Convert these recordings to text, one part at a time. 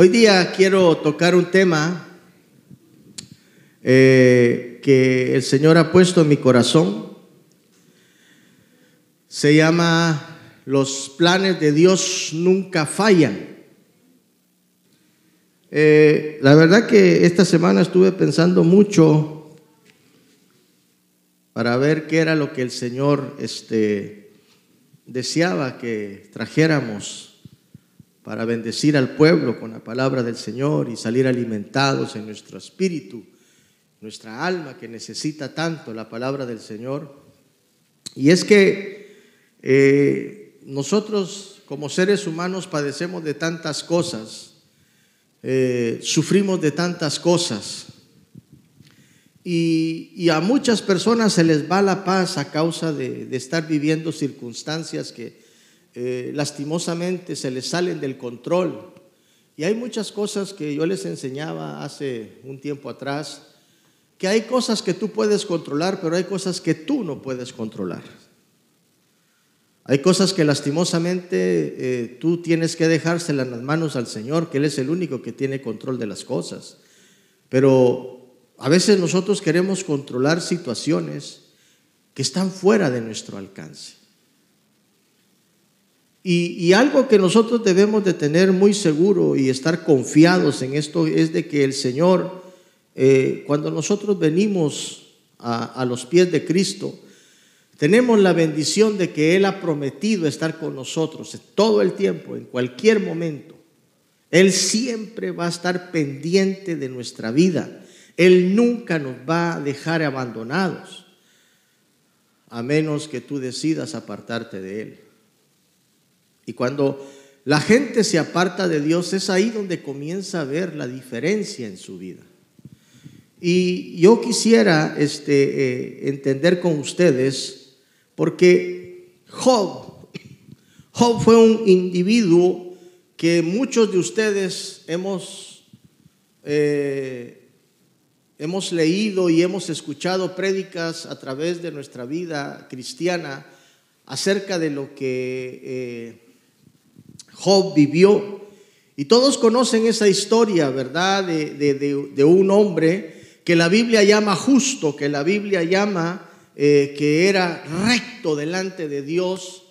Hoy día quiero tocar un tema eh, que el Señor ha puesto en mi corazón. Se llama Los planes de Dios nunca fallan. Eh, la verdad que esta semana estuve pensando mucho para ver qué era lo que el Señor este, deseaba que trajéramos para bendecir al pueblo con la palabra del Señor y salir alimentados en nuestro espíritu, nuestra alma que necesita tanto la palabra del Señor. Y es que eh, nosotros como seres humanos padecemos de tantas cosas, eh, sufrimos de tantas cosas. Y, a muchas personas se les va la paz a causa de estar viviendo circunstancias que, eh, lastimosamente se les salen del control. Y hay muchas cosas que yo les enseñaba hace un tiempo atrás, que hay cosas que tú puedes controlar, pero hay cosas que tú no puedes controlar. Hay cosas que lastimosamente eh, tú tienes que dejárselas en las manos al Señor, que Él es el único que tiene control de las cosas. Pero a veces nosotros queremos controlar situaciones que están fuera de nuestro alcance. Y, algo que nosotros debemos de tener muy seguro y estar confiados en esto es de que el Señor, eh, cuando nosotros venimos a, los pies de Cristo, tenemos la bendición de que Él ha prometido estar con nosotros todo el tiempo, en cualquier momento. Él siempre va a estar pendiente de nuestra vida. Él nunca nos va a dejar abandonados, a menos que tú decidas apartarte de Él. Y cuando la gente se aparta de Dios, es ahí donde comienza a ver la diferencia en su vida. Y yo quisiera este, eh, entender con ustedes, porque Job, fue un individuo que muchos de ustedes hemos, eh, hemos leído y hemos escuchado prédicas a través de nuestra vida cristiana acerca de lo que eh, Job vivió. Y todos conocen esa historia, ¿verdad? De, un hombre que la Biblia llama justo, que la Biblia llama eh, que era recto delante de Dios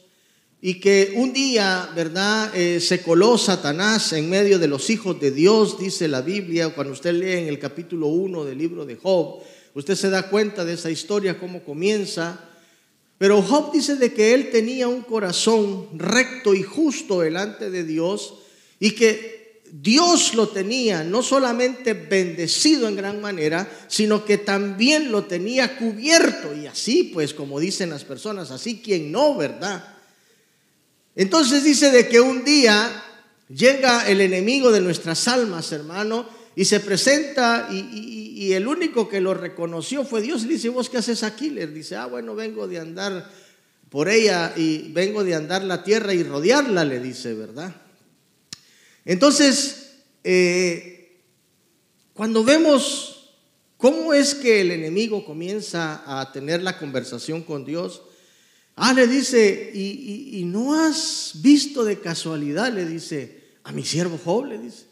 y que un día, ¿verdad? Eh, se coló Satanás en medio de los hijos de Dios, dice la Biblia, cuando usted lee en el capítulo 1 del libro de Job, usted se da cuenta de esa historia, cómo comienza. Pero Job dice de que él tenía un corazón recto y justo delante de Dios y que Dios lo tenía no solamente bendecido en gran manera, sino que también lo tenía cubierto. Y así, pues, como dicen las personas, así quien no, ¿verdad? Entonces dice de que un día llega el enemigo de nuestras almas, hermano, y se presenta y, el único que lo reconoció fue Dios. Le dice, ¿vos qué haces aquí? Le dice, ah, bueno, vengo de andar por ella y vengo de andar la tierra y rodearla, le dice, ¿verdad? Entonces, eh, cuando vemos cómo es que el enemigo comienza a tener la conversación con Dios, ah, le dice, y, y no has visto de casualidad, le dice, a mi siervo Job, le dice.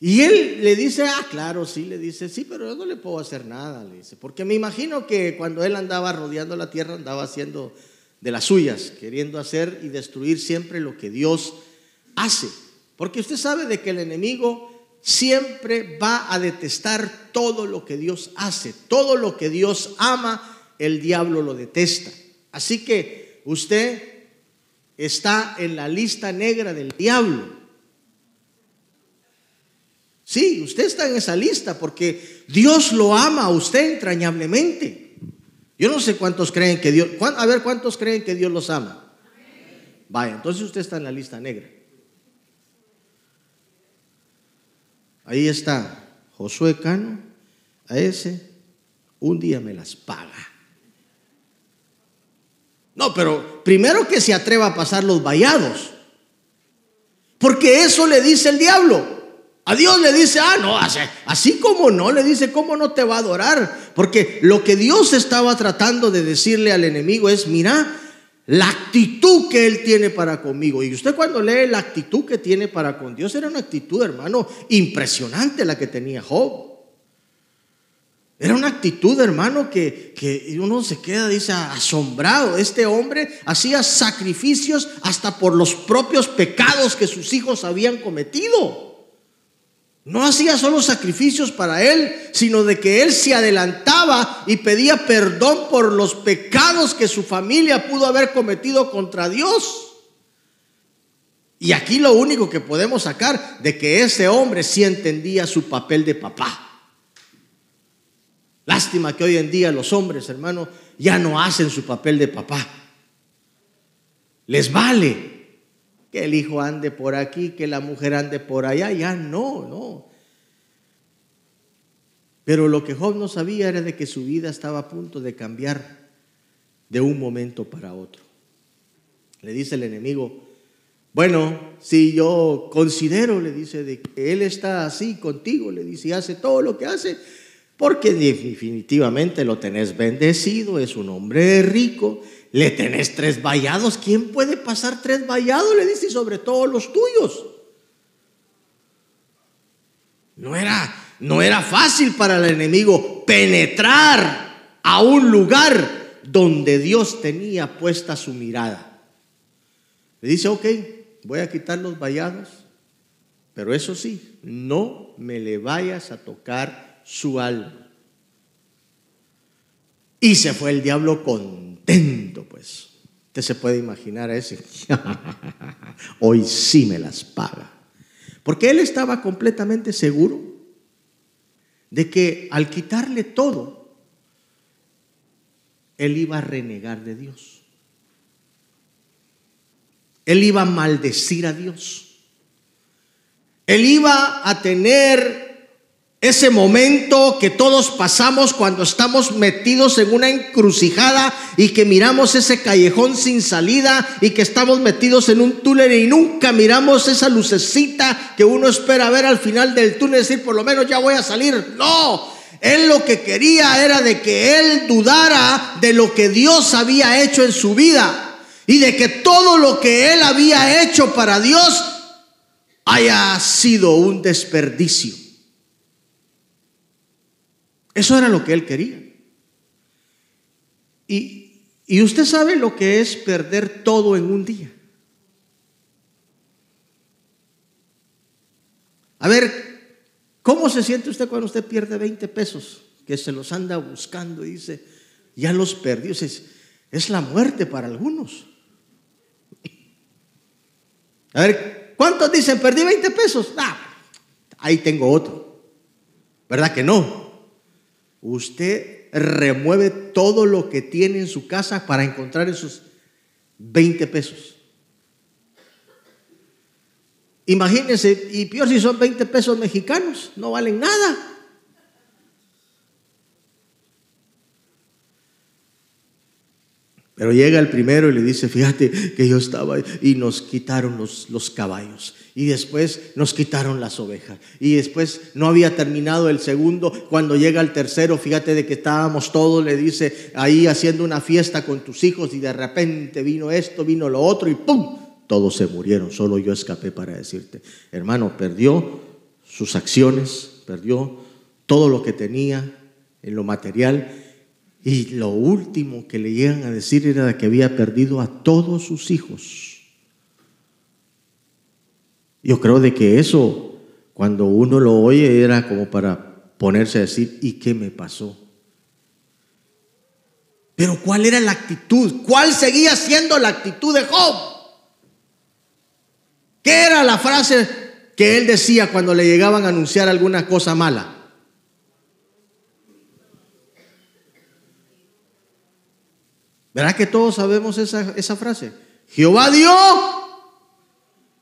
Y él le dice, ah, claro, sí, le dice, sí, pero yo no le puedo hacer nada, le dice, porque me imagino que cuando él andaba rodeando la tierra andaba haciendo de las suyas, queriendo hacer y destruir siempre lo que Dios hace. Porque usted sabe de que el enemigo siempre va a detestar todo lo que Dios hace, todo lo que Dios ama, el diablo lo detesta. Así que usted está en la lista negra del diablo. Sí, usted está en esa lista porque Dios lo ama a usted entrañablemente. Yo no sé cuántos creen que Dios, a ver cuántos creen que Dios los ama. Vaya, entonces usted está en la lista negra. Ahí está Josué Cano, a ese un día me las paga. No, pero primero que se atreva a pasar los vallados, porque eso le dice el diablo. A Dios le dice, ah, no, así, como no, le dice, ¿cómo no te va a adorar? Porque lo que Dios estaba tratando de decirle al enemigo es, mira, la actitud que Él tiene para conmigo. Y usted cuando lee la actitud que tiene para con Dios, era una actitud, hermano, impresionante la que tenía Job. Era una actitud, hermano, que, que uno se queda, dice, asombrado. Este hombre hacía sacrificios hasta por los propios pecados que sus hijos habían cometido. No hacía solo sacrificios para él, sino de que él se adelantaba y pedía perdón por los pecados que su familia pudo haber cometido contra Dios. Y aquí lo único que podemos sacar de que ese hombre sí entendía su papel de papá. Lástima que hoy en día los hombres, hermano, ya no hacen su papel de papá. Les vale que el hijo ande por aquí, que la mujer ande por allá, ya no, no. Pero lo que Job no sabía era de que su vida estaba a punto de cambiar de un momento para otro. Le dice el enemigo, bueno, si yo considero, le dice, de que él está así contigo, le dice, y hace todo lo que hace, porque definitivamente lo tenés bendecido, es un hombre rico, le tenés tres vallados. ¿Quién puede pasar tres vallados? Le dice, sobre todo los tuyos. No era, no era fácil para el enemigo penetrar a un lugar donde Dios tenía puesta su mirada. Le dice, ok, voy a quitar los vallados, pero eso sí, no me le vayas a tocar su alma. Y se fue el diablo pues. Usted se puede imaginar a ese. Hoy sí me las paga. Porque él estaba completamente seguro de que al quitarle todo, él iba a renegar de Dios. Él iba a maldecir a Dios. Él iba a tener ese momento que todos pasamos cuando estamos metidos en una encrucijada y que miramos ese callejón sin salida y que estamos metidos en un túnel y nunca miramos esa lucecita que uno espera ver al final del túnel, decir, por lo menos ya voy a salir. No, él lo que quería era de que él dudara de lo que Dios había hecho en su vida y de que todo lo que él había hecho para Dios haya sido un desperdicio. Eso era lo que él quería. Y, y usted sabe lo que es perder todo en un día. A ver, ¿cómo se siente usted cuando usted pierde 20 pesos? Que se los anda buscando y dice, ya los perdió. Es, es la muerte para algunos. A ver, ¿cuántos dicen, perdí 20 pesos? Ah, ahí tengo otro. ¿Verdad que no? Usted remueve todo lo que tiene en su casa para encontrar esos 20 pesos. Imagínense, y peor si son 20 pesos mexicanos, no valen nada. Pero llega el primero y le dice, fíjate que yo estaba y nos quitaron los, los caballos y después nos quitaron las ovejas. Y después no había terminado el segundo. Cuando llega el tercero, fíjate de que estábamos todos, le dice, ahí haciendo una fiesta con tus hijos y de repente vino esto, vino lo otro y ¡pum! Todos se murieron, solo yo escapé para decirte, hermano, perdió sus acciones, perdió todo lo que tenía en lo material y lo último que le llegan a decir era que había perdido a todos sus hijos. Yo creo de que eso, cuando uno lo oye, era como para ponerse a decir, ¿y qué me pasó? Pero ¿cuál era la actitud? ¿Cuál seguía siendo la actitud de Job? ¿Qué era la frase que él decía cuando le llegaban a anunciar alguna cosa mala? ¿Verdad que todos sabemos esa, esa frase? Jehová dio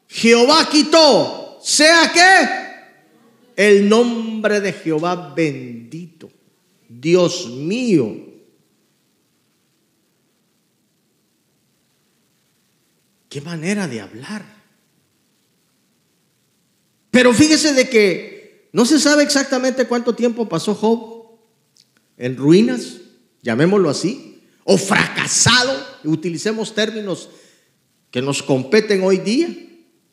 Jehová quitó, sea que el nombre de Jehová bendito. Dios mío. Qué manera de hablar. Pero fíjese de que no se sabe exactamente cuánto tiempo pasó Job en ruinas, llamémoslo así, o fracasado, utilicemos términos que nos competen hoy día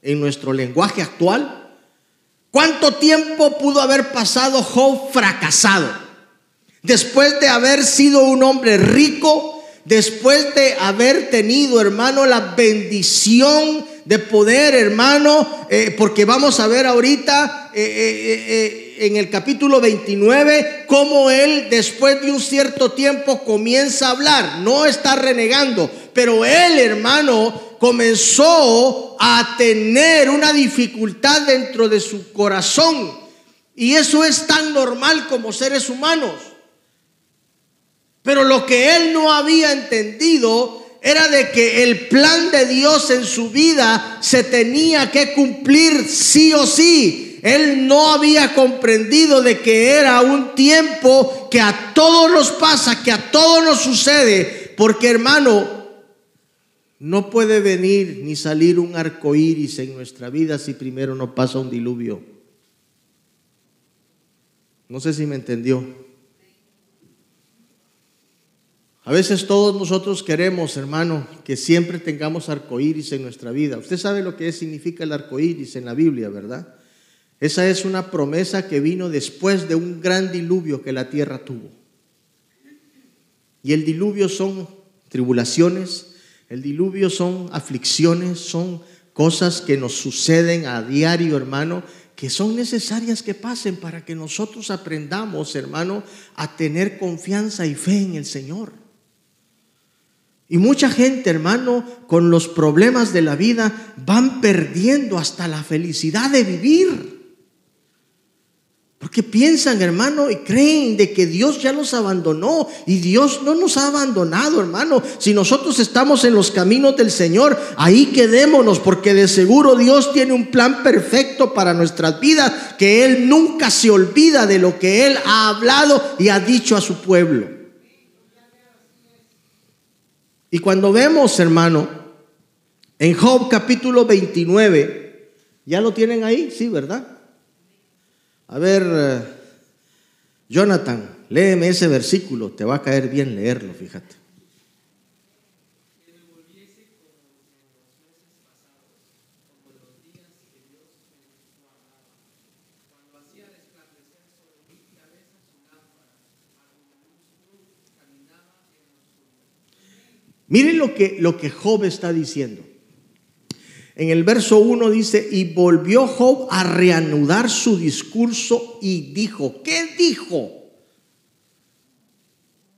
en nuestro lenguaje actual. ¿Cuánto tiempo pudo haber pasado Job fracasado? Después de haber sido un hombre rico, después de haber tenido, hermano, la bendición de poder, hermano, eh, porque vamos a ver ahorita eh, eh, en el capítulo 29 cómo él después de un cierto tiempo comienza a hablar, no está renegando, pero él, hermano, comenzó a tener una dificultad dentro de su corazón. Y eso es tan normal como seres humanos. Pero lo que él no había entendido era de que el plan de Dios en su vida se tenía que cumplir sí o sí. Él no había comprendido de que era un tiempo que a todos nos pasa, que a todos nos sucede, porque hermano, no puede venir ni salir un arco iris en nuestra vida si primero no pasa un diluvio. No sé si me entendió. A veces todos nosotros queremos, hermano, que siempre tengamos arcoíris en nuestra vida. Usted sabe lo que significa el arcoíris en la Biblia, ¿verdad? Esa es una promesa que vino después de un gran diluvio que la tierra tuvo. Y el diluvio son tribulaciones, el diluvio son aflicciones, son cosas que nos suceden a diario, hermano, que son necesarias que pasen para que nosotros aprendamos, hermano, a tener confianza y fe en el Señor. Y mucha gente, hermano, con los problemas de la vida van perdiendo hasta la felicidad de vivir. Porque piensan, hermano, y creen de que Dios ya los abandonó. Y Dios no nos ha abandonado, hermano. Si nosotros estamos en los caminos del Señor, ahí quedémonos, porque de seguro Dios tiene un plan perfecto para nuestras vidas, que Él nunca se olvida de lo que Él ha hablado y ha dicho a su pueblo. Y cuando vemos, hermano, en Job capítulo 29, ¿ya lo tienen ahí? Sí, ¿verdad? A ver, eh, Jonathan, léeme ese versículo, te va a caer bien leerlo, fíjate. Miren lo que, lo que Job está diciendo. En el verso 1 dice, y volvió Job a reanudar su discurso y dijo, ¿qué dijo?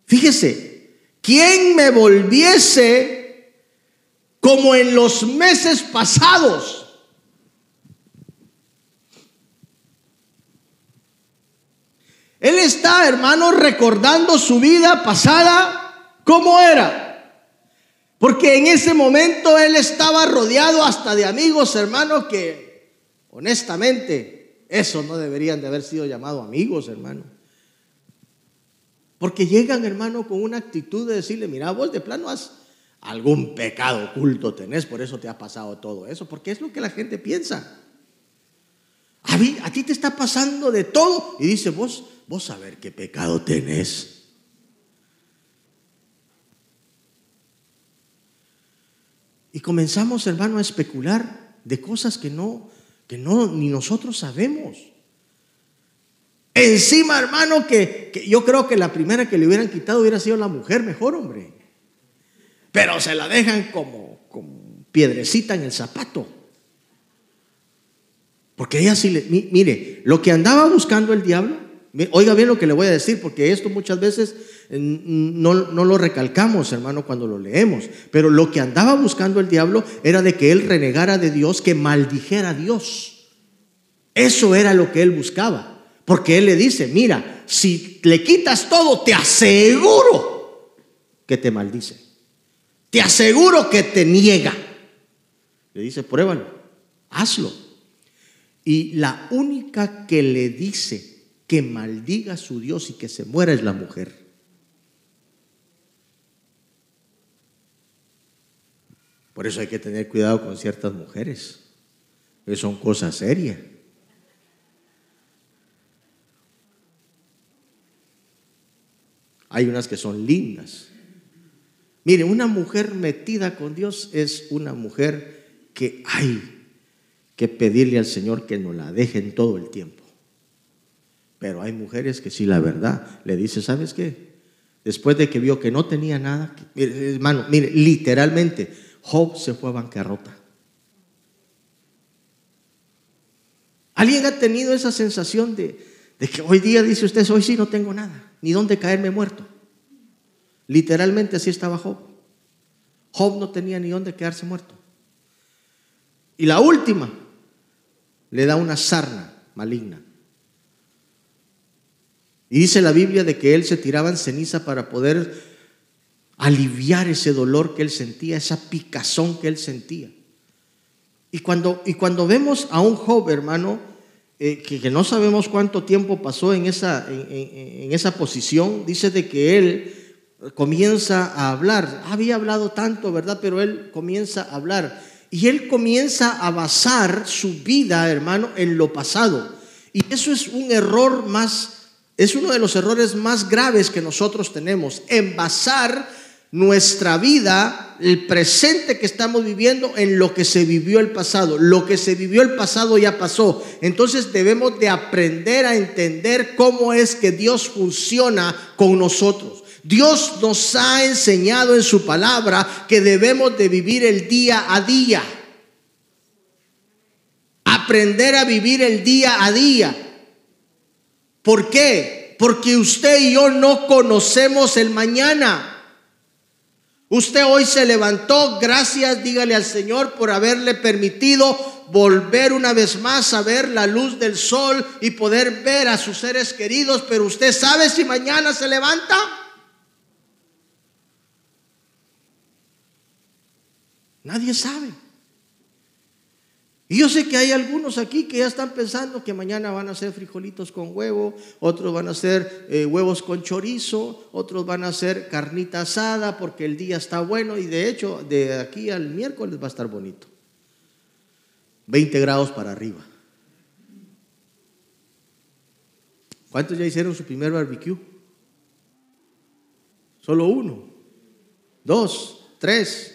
Fíjese, ¿quién me volviese como en los meses pasados? Él está, hermano, recordando su vida pasada, ¿cómo era? Porque en ese momento él estaba rodeado hasta de amigos, hermanos, que honestamente eso no deberían de haber sido llamados amigos, hermano. Porque llegan, hermano, con una actitud de decirle, mira, vos de plano has algún pecado oculto tenés, por eso te ha pasado todo eso, porque es lo que la gente piensa. A, a ti te está pasando de todo y dice, vos, vos a ver qué pecado tenés. Y comenzamos, hermano, a especular de cosas que no, que no, ni nosotros sabemos. Encima, hermano, que, yo creo que la primera que le hubieran quitado hubiera sido la mujer, mejor, hombre. Pero se la dejan como, como piedrecita en el zapato. Porque ella sí le, mire, lo que andaba buscando el diablo, oiga bien lo que le voy a decir, porque esto muchas veces no, no, lo recalcamos, hermano, cuando lo leemos. Pero lo que andaba buscando el diablo era de que él renegara de Dios, que maldijera a Dios. Eso era lo que él buscaba. Porque él le dice, mira, si le quitas todo, te aseguro que te maldice. Te aseguro que te niega. Le dice, pruébalo, hazlo. Y la única que le dice que maldiga a su Dios y que se muera es la mujer. Por eso hay que tener cuidado con ciertas mujeres, que son cosas serias. Hay unas que son lindas, Mire, una mujer metida con Dios es una mujer que hay que pedirle al Señor que nos la dejen todo el tiempo. Pero hay mujeres que sí, la verdad, le dice, ¿sabes qué? Después de que vio que no tenía nada, hermano, mire, literalmente, Job se fue a bancarrota. ¿Alguien ha tenido esa sensación de, de que hoy día dice usted, hoy sí no tengo nada, ni dónde caerme muerto? Literalmente así estaba Job. Job no tenía ni dónde quedarse muerto. Y la última, le da una sarna maligna. Y dice la Biblia de que él se tiraba en ceniza para poder aliviar ese dolor que él sentía, esa picazón que él sentía. Y cuando, y cuando vemos a un Job, hermano, eh, que, no sabemos cuánto tiempo pasó en esa, en esa posición, dice de que él comienza a hablar. Había hablado tanto, ¿verdad? Pero él comienza a hablar. Y él comienza a basar su vida, hermano, en lo pasado. Y eso es un error más, es uno de los errores más graves que nosotros tenemos, en basar nuestra vida, el presente que estamos viviendo, en lo que se vivió el pasado. Lo que se vivió el pasado ya pasó. Entonces debemos de aprender a entender cómo es que Dios funciona con nosotros. Dios nos ha enseñado en su palabra que debemos de vivir el día a día. Aprender a vivir el día a día. ¿Por qué? Porque usted y yo no conocemos el mañana. Usted hoy se levantó, gracias, dígale al Señor por haberle permitido volver una vez más a ver la luz del sol y poder ver a sus seres queridos, pero usted sabe si mañana se levanta. Nadie sabe. Y yo sé que hay algunos aquí que ya están pensando que mañana van a hacer frijolitos con huevo, otros van a hacer eh, huevos con chorizo, otros van a hacer carnita asada porque el día está bueno y de hecho de aquí al miércoles va a estar bonito. 20 grados para arriba. ¿Cuántos ya hicieron su primer barbecue? Solo uno, dos, tres,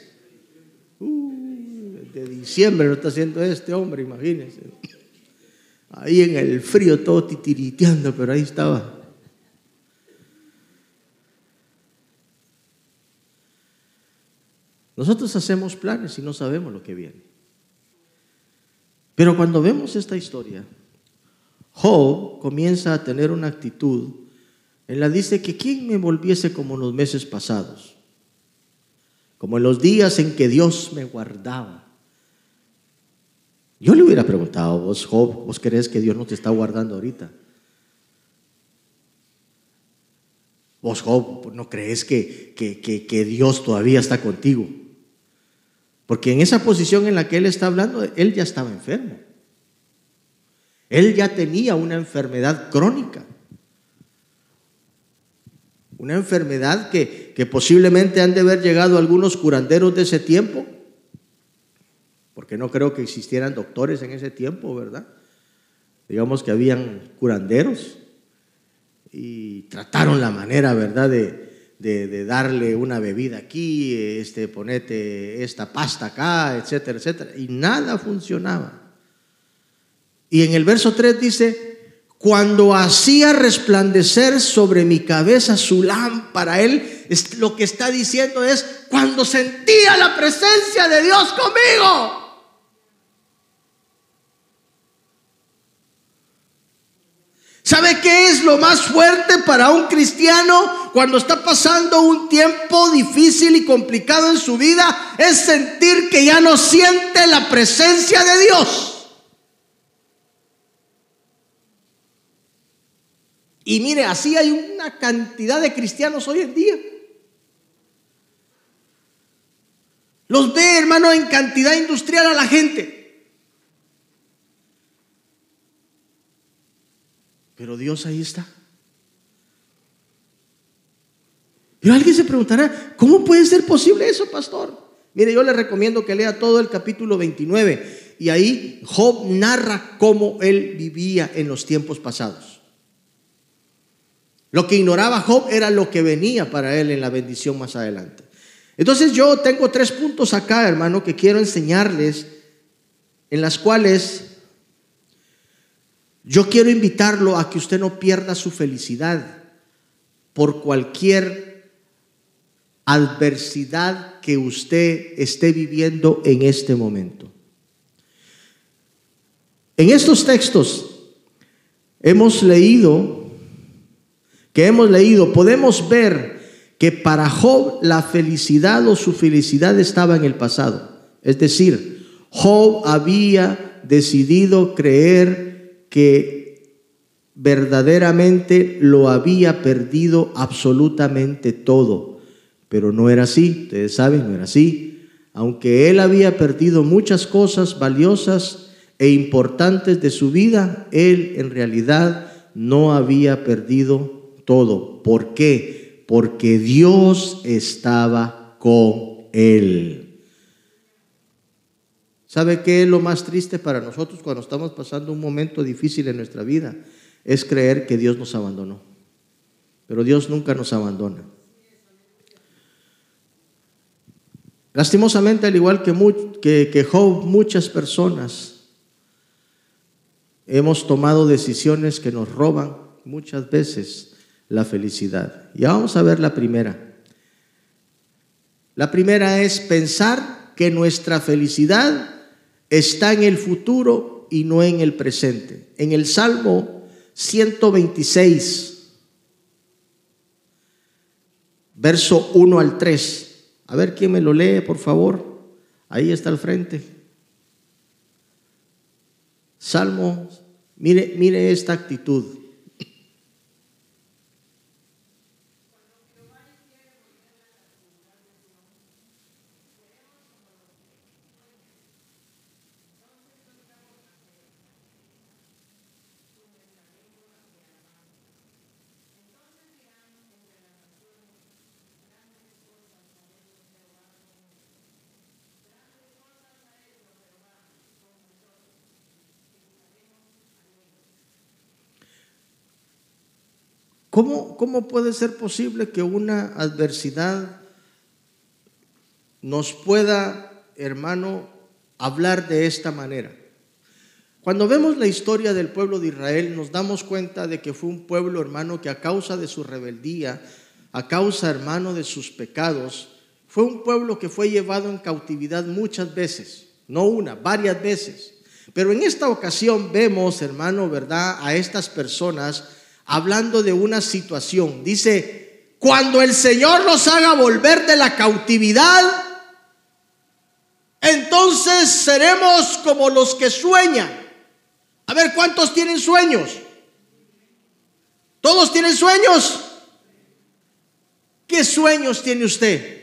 de diciembre no está haciendo este hombre, imagínense. Ahí en el frío todo titiriteando, pero ahí estaba. Nosotros hacemos planes y no sabemos lo que viene. Pero cuando vemos esta historia, Job comienza a tener una actitud en la dice que quién me volviese como en los meses pasados como en los días en que Dios me guardaba. Yo le hubiera preguntado, vos Job, ¿vos crees que Dios no te está guardando ahorita? Vos Job, ¿no crees que, que, que, Dios todavía está contigo? Porque en esa posición en la que él está hablando, él ya estaba enfermo. Él ya tenía una enfermedad crónica. Una enfermedad que, que posiblemente han de haber llegado algunos curanderos de ese tiempo, porque no creo que existieran doctores en ese tiempo, ¿verdad? Digamos que habían curanderos y trataron la manera, ¿verdad?, de, darle una bebida aquí, este, ponete esta pasta acá, etcétera, etcétera, y nada funcionaba. Y en el verso 3 dice, cuando hacía resplandecer sobre mi cabeza su lámpara, él lo que está diciendo es cuando sentía la presencia de Dios conmigo. ¿Sabe qué es lo más fuerte para un cristiano cuando está pasando un tiempo difícil y complicado en su vida? Es sentir que ya no siente la presencia de Dios. Y mire, así hay una cantidad de cristianos hoy en día. Los ve, hermano, en cantidad industrial a la gente. Pero Dios ahí está. Pero alguien se preguntará, ¿cómo puede ser posible eso, pastor? Mire, yo le recomiendo que lea todo el capítulo 29 y ahí Job narra cómo él vivía en los tiempos pasados. Lo que ignoraba Job era lo que venía para él en la bendición más adelante. Entonces yo tengo tres puntos acá, hermano, que quiero enseñarles, en las cuales yo quiero invitarlo a que usted no pierda su felicidad por cualquier adversidad que usted esté viviendo en este momento. En estos textos hemos leído, que hemos leído, podemos ver que para Job la felicidad o su felicidad estaba en el pasado. Es decir, Job había decidido creer que verdaderamente lo había perdido absolutamente todo. Pero no era así, ustedes saben, no era así. Aunque él había perdido muchas cosas valiosas e importantes de su vida, él en realidad no había perdido todo. ¿Por qué? Porque Dios estaba con él. ¿Sabe qué es lo más triste para nosotros cuando estamos pasando un momento difícil en nuestra vida? Es creer que Dios nos abandonó. Pero Dios nunca nos abandona. Lastimosamente, al igual que, que, Job, muchas personas hemos tomado decisiones que nos roban muchas veces la felicidad. Ya vamos a ver la primera. La primera es pensar que nuestra felicidad está en el futuro y no en el presente. En el Salmo 126, verso 1 al 3. A ver quién me lo lee, por favor. Ahí está al frente. Salmo, mire, mire esta actitud. ¿Cómo, puede ser posible que una adversidad nos pueda, hermano, hablar de esta manera? Cuando vemos la historia del pueblo de Israel, nos damos cuenta de que fue un pueblo, hermano, que a causa de su rebeldía, a causa, hermano, de sus pecados, fue un pueblo que fue llevado en cautividad muchas veces, no una, varias veces. Pero en esta ocasión vemos, hermano, ¿verdad?, a estas personas hablando de una situación. Dice, cuando el Señor nos haga volver de la cautividad, entonces seremos como los que sueñan. A ver, ¿cuántos tienen sueños? ¿Todos tienen sueños? ¿Qué sueños tiene usted?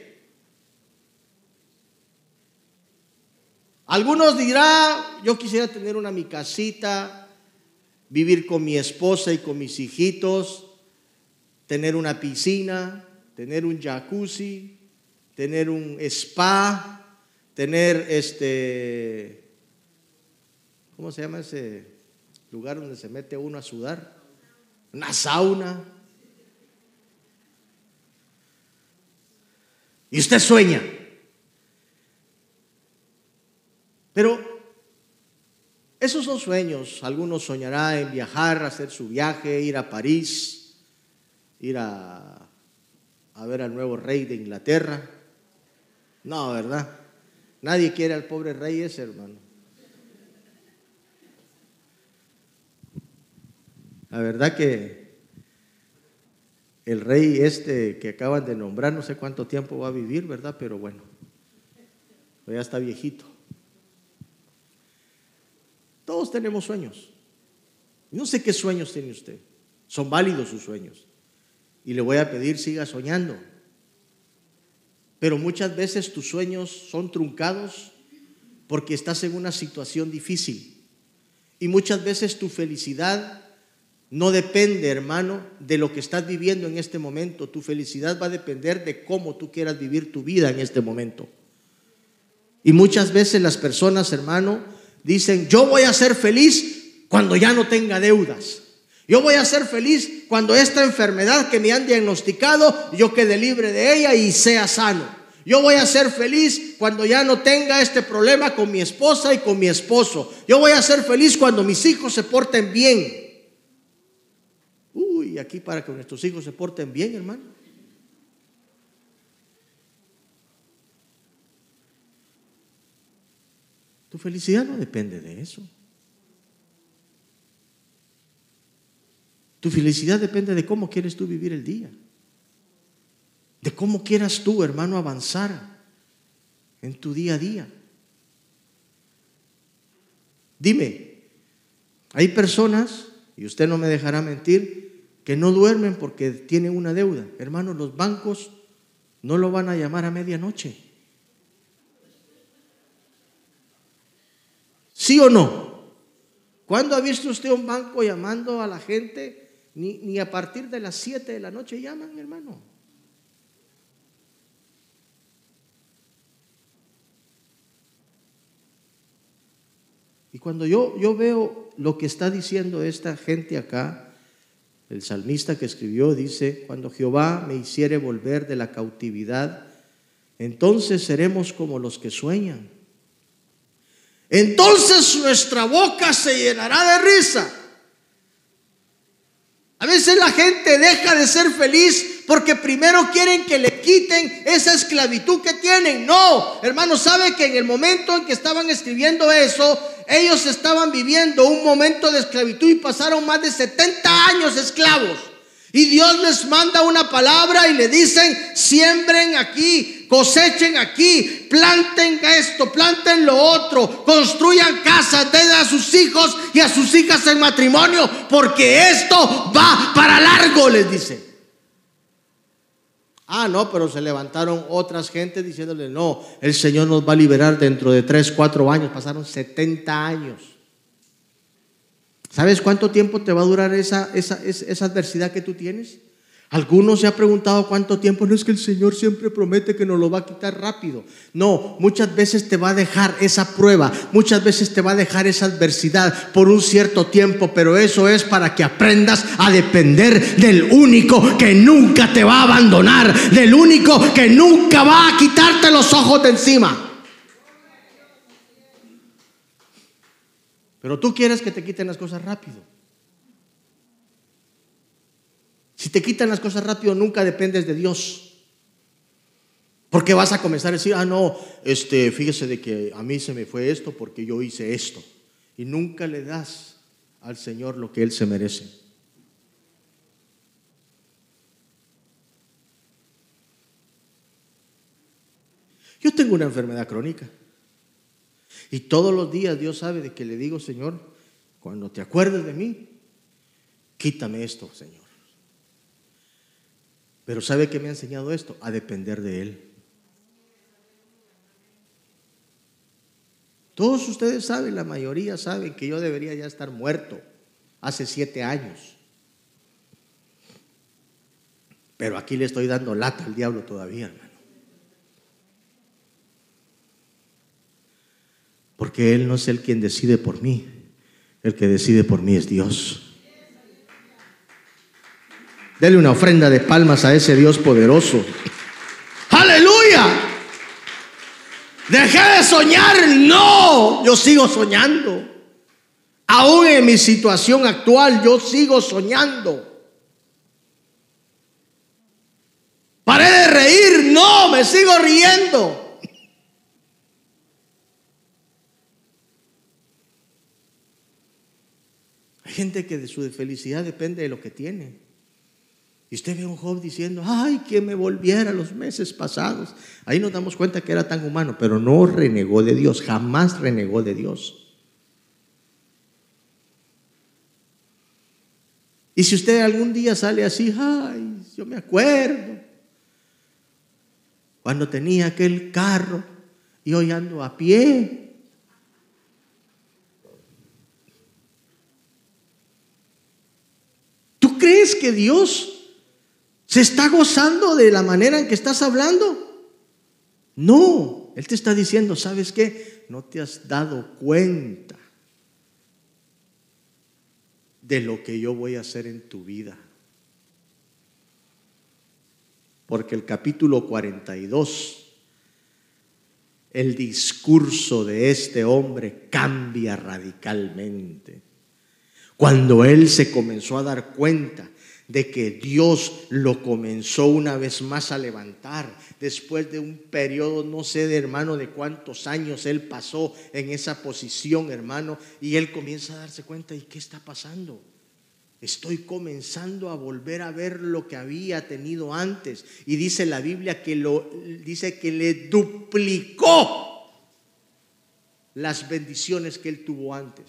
Algunos dirán, yo quisiera tener una mi casita, vivir con mi esposa y con mis hijitos, tener una piscina, tener un jacuzzi, tener un spa, tener este, ¿cómo se llama ese lugar donde se mete uno a sudar? Una sauna. Y usted sueña. Pero esos son sueños. Algunos soñarán en viajar, hacer su viaje, ir a París, ir a, a ver al nuevo rey de Inglaterra. No, ¿verdad? Nadie quiere al pobre rey ese, hermano. La verdad que el rey este que acaban de nombrar, no sé cuánto tiempo va a vivir, ¿verdad? Pero bueno, ya está viejito. Todos tenemos sueños. No sé qué sueños tiene usted. Son válidos sus sueños. Y le voy a pedir, siga soñando. Pero muchas veces tus sueños son truncados porque estás en una situación difícil. Y muchas veces tu felicidad no depende, hermano, de lo que estás viviendo en este momento. Tu felicidad va a depender de cómo tú quieras vivir tu vida en este momento. Y muchas veces las personas, hermano, dicen, yo voy a ser feliz cuando ya no tenga deudas. Yo voy a ser feliz cuando esta enfermedad que me han diagnosticado, yo quede libre de ella y sea sano. Yo voy a ser feliz cuando ya no tenga este problema con mi esposa y con mi esposo. Yo voy a ser feliz cuando mis hijos se porten bien. Uy, aquí para que nuestros hijos se porten bien, hermano. Tu felicidad no depende de eso. Tu felicidad depende de cómo quieres tú vivir el día de cómo quieras tú, hermano, avanzar en tu día a día. Dime, hay personas, y usted no me dejará mentir, que no duermen porque tienen una deuda. Hermano, los bancos no lo van a llamar a medianoche. ¿Sí o no? ¿Cuándo ha visto usted un banco llamando a la gente? Ni, ni a partir de las 7 de la noche llaman, hermano. Y cuando yo, yo veo lo que está diciendo esta gente acá, el salmista que escribió dice, cuando Jehová me hiciere volver de la cautividad, entonces seremos como los que sueñan. Entonces nuestra boca se llenará de risa. A veces la gente deja de ser feliz porque primero quieren que le quiten esa esclavitud que tienen. No, hermano, sabe que en el momento en que estaban escribiendo eso, ellos estaban viviendo un momento de esclavitud y pasaron más de 70 años esclavos. Y Dios les manda una palabra y le dicen, siembren aquí, cosechen aquí, planten esto, planten lo otro, construyan casas, den a sus hijos y a sus hijas en matrimonio, porque esto va para largo, les dice. Ah, no, pero se levantaron otras gentes diciéndole, no, el Señor nos va a liberar dentro de tres, cuatro años. Pasaron 70 años. ¿Sabes cuánto tiempo te va a durar esa, esa, esa adversidad que tú tienes? Algunos se ha preguntado cuánto tiempo. No es que el Señor siempre promete que nos lo va a quitar rápido. No, muchas veces te va a dejar esa prueba, muchas veces te va a dejar esa adversidad por un cierto tiempo, pero eso es para que aprendas a depender del único que nunca te va a abandonar, del único que nunca va a quitarte los ojos de encima. Pero tú quieres que te quiten las cosas rápido. Si te quitan las cosas rápido, nunca dependes de Dios. Porque vas a comenzar a decir, ah, no, este, fíjese de que a mí se me fue esto porque yo hice esto. Y nunca le das al Señor lo que Él se merece. Yo tengo una enfermedad crónica. Y todos los días Dios sabe de que le digo, Señor, cuando te acuerdes de mí, quítame esto, Señor. Pero ¿sabe qué me ha enseñado esto? A depender de Él. Todos ustedes saben, la mayoría saben que yo debería ya estar muerto hace siete años. Pero aquí le estoy dando lata al diablo todavía, hermano. Porque Él no es el quien decide por mí. El que decide por mí es Dios. Dele una ofrenda de palmas a ese Dios poderoso. Aleluya. Dejé de soñar. No, yo sigo soñando. Aún en mi situación actual, yo sigo soñando. Paré de reír. No, me sigo riendo. Hay gente que de su felicidad depende de lo que tiene. Y usted ve a un Job diciendo, ay, que me volviera los meses pasados. Ahí nos damos cuenta que era tan humano, pero no renegó de Dios, jamás renegó de Dios. Y si usted algún día sale así, ay, yo me acuerdo, cuando tenía aquel carro y hoy ando a pie. ¿Tú crees que Dios ¿Se está gozando de la manera en que estás hablando? No, Él te está diciendo, ¿sabes qué? No te has dado cuenta de lo que yo voy a hacer en tu vida. Porque el capítulo 42 el discurso de este hombre cambia radicalmente. Cuando él se comenzó a dar cuenta de que Dios lo comenzó una vez más a levantar, después de un periodo, no sé de hermano de cuántos años él pasó en esa posición, hermano, y él comienza a darse cuenta, ¿y qué está pasando? Estoy comenzando a volver a ver lo que había tenido antes. Y dice la Biblia que lo dice que le duplicó las bendiciones que él tuvo antes.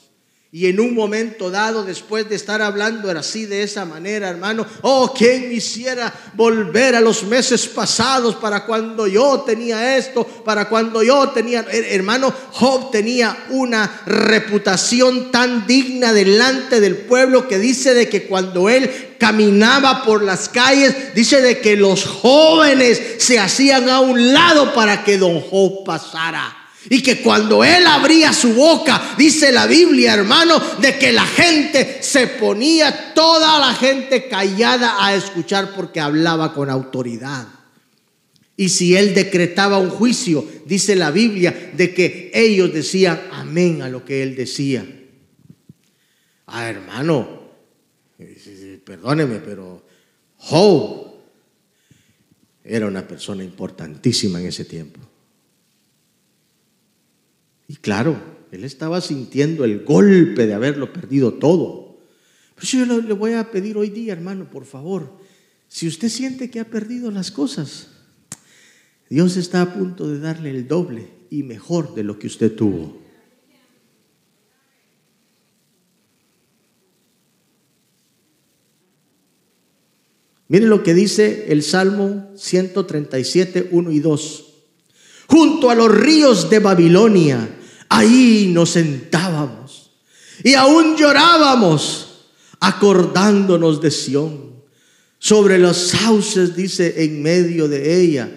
Y en un momento dado, después de estar hablando así de esa manera, hermano, oh, ¿quién quisiera volver a los meses pasados para cuando yo tenía esto, para cuando yo tenía, hermano, Job tenía una reputación tan digna delante del pueblo que dice de que cuando él caminaba por las calles, dice de que los jóvenes se hacían a un lado para que don Job pasara. Y que cuando él abría su boca, dice la Biblia, hermano, de que la gente se ponía, toda la gente callada a escuchar porque hablaba con autoridad. Y si él decretaba un juicio, dice la Biblia, de que ellos decían amén a lo que él decía. Ah, hermano, perdóneme, pero Job era una persona importantísima en ese tiempo. Y claro, él estaba sintiendo el golpe de haberlo perdido todo. Pero yo le voy a pedir hoy día, hermano, por favor, si usted siente que ha perdido las cosas, Dios está a punto de darle el doble y mejor de lo que usted tuvo. Miren lo que dice el Salmo 137, 1 y 2. Junto a los ríos de Babilonia Ahí nos sentábamos y aún llorábamos acordándonos de Sión. Sobre los sauces, dice, en medio de ella,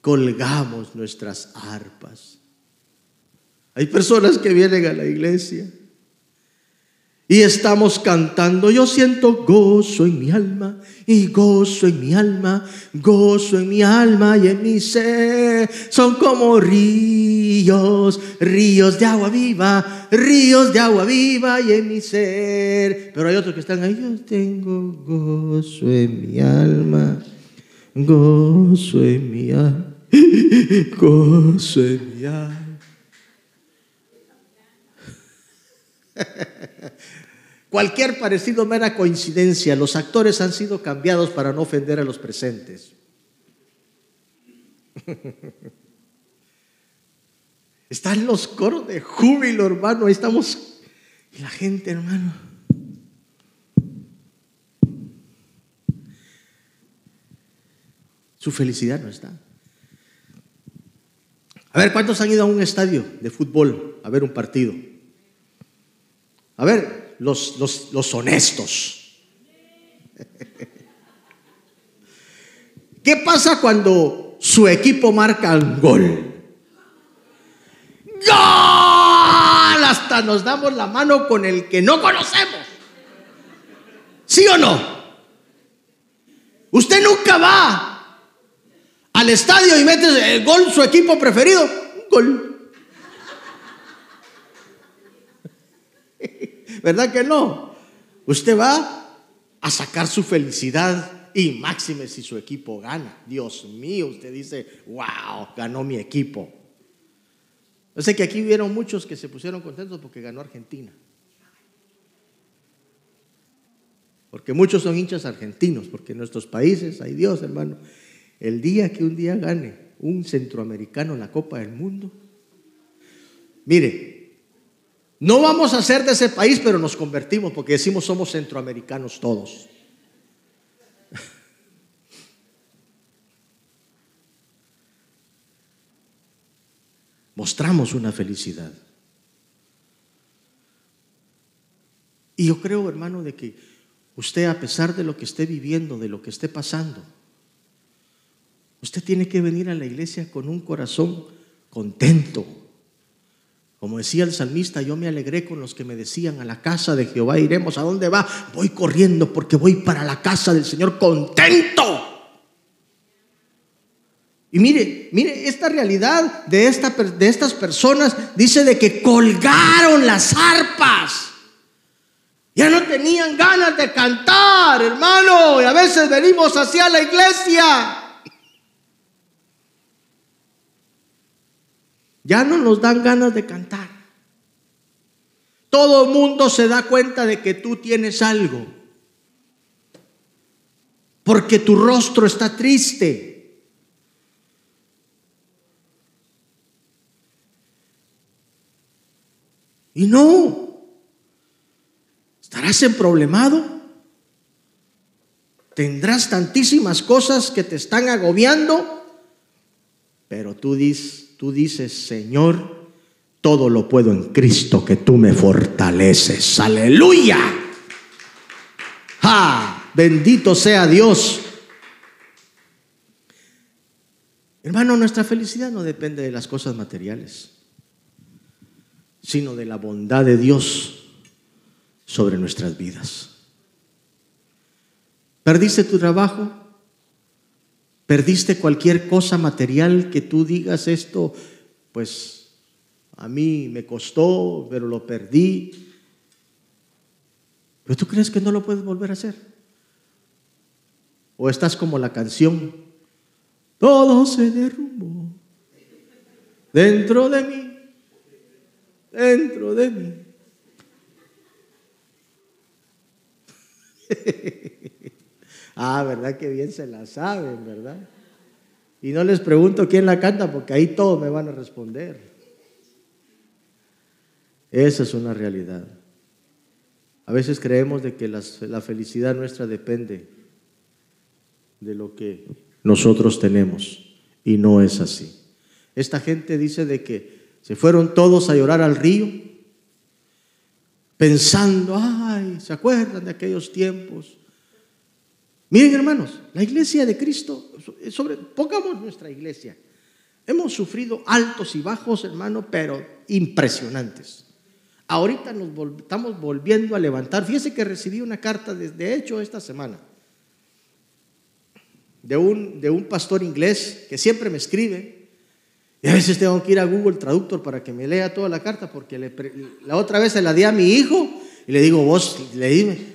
colgamos nuestras arpas. Hay personas que vienen a la iglesia y estamos cantando, yo siento gozo en mi alma y gozo en mi alma, gozo en mi alma y en mi ser. Son como ríos, ríos de agua viva, ríos de agua viva y en mi ser. Pero hay otros que están ahí, yo tengo gozo en mi alma, gozo en mi alma, gozo en mi alma. Cualquier parecido mera coincidencia. Los actores han sido cambiados para no ofender a los presentes. Están los coros de júbilo, hermano. Ahí estamos. Y la gente, hermano. Su felicidad no está. A ver, ¿cuántos han ido a un estadio de fútbol a ver un partido? A ver, los, honestos. ¿Qué pasa cuando su equipo marca un gol? ¡Gol! Hasta nos damos la mano con el que no conocemos. ¿Sí o no? Usted nunca va al estadio y mete el gol su equipo preferido. Gol. ¿Verdad que no? Usted va a sacar su felicidad y máxime si su equipo gana. Dios mío, usted dice, wow, ganó mi equipo. Yo sé que aquí vieron muchos que se pusieron contentos porque ganó Argentina. Porque muchos son hinchas argentinos, porque en nuestros países, hay Dios hermano, el día que un día gane un centroamericano la Copa del Mundo, mire, no vamos a ser de ese país, pero nos convertimos porque decimos somos centroamericanos todos. Mostramos una felicidad. Y yo creo, hermano, de que usted, a pesar de lo que esté viviendo, de lo que esté pasando, usted tiene que venir a la iglesia con un corazón contento como decía el salmista, yo me alegré con los que me decían, a la casa de Jehová iremos. ¿A dónde va? Voy corriendo porque voy para la casa del Señor contento. Y mire, mire, esta realidad de, esta, de estas personas dice de que colgaron las arpas. Ya no tenían ganas de cantar, hermano. Y a veces venimos hacia la iglesia. Ya no nos dan ganas de cantar. Todo el mundo se da cuenta de que tú tienes algo. Porque tu rostro está triste. Y no. ¿Estarás emproblemado? ¿Tendrás tantísimas cosas que te están agobiando? Pero tú dices, tú dices, Señor, todo lo puedo en Cristo que tú me fortaleces. Aleluya. ¡Ah! Bendito sea Dios. Hermano, nuestra felicidad no depende de las cosas materiales sino de la bondad de Dios sobre nuestras vidas. ¿Perdiste tu trabajo? ¿Perdiste cualquier cosa material que tú digas esto? Pues a mí me costó, pero lo perdí. ¿Pero tú crees que no lo puedes volver a hacer? ¿O estás como la canción? Todo se derrumbó dentro de mí dentro de mí. ah, ¿verdad que bien se la saben, verdad? Y no les pregunto quién la canta porque ahí todos me van a responder. Esa es una realidad. A veces creemos de que la felicidad nuestra depende de lo que nosotros tenemos y no es así. Esta gente dice de que se fueron todos a llorar al río, pensando, ay, ¿se acuerdan de aquellos tiempos? Miren hermanos, la iglesia de Cristo, sobre, pongamos nuestra iglesia, hemos sufrido altos y bajos, hermano, pero impresionantes. Ahorita nos estamos volviendo a levantar. Fíjese que recibí una carta, de, hecho, esta semana, de un, de un pastor inglés que siempre me escribe y a veces tengo que ir a Google Traductor para que me lea toda la carta, porque la otra vez se la di a mi hijo y le digo, vos, le dime.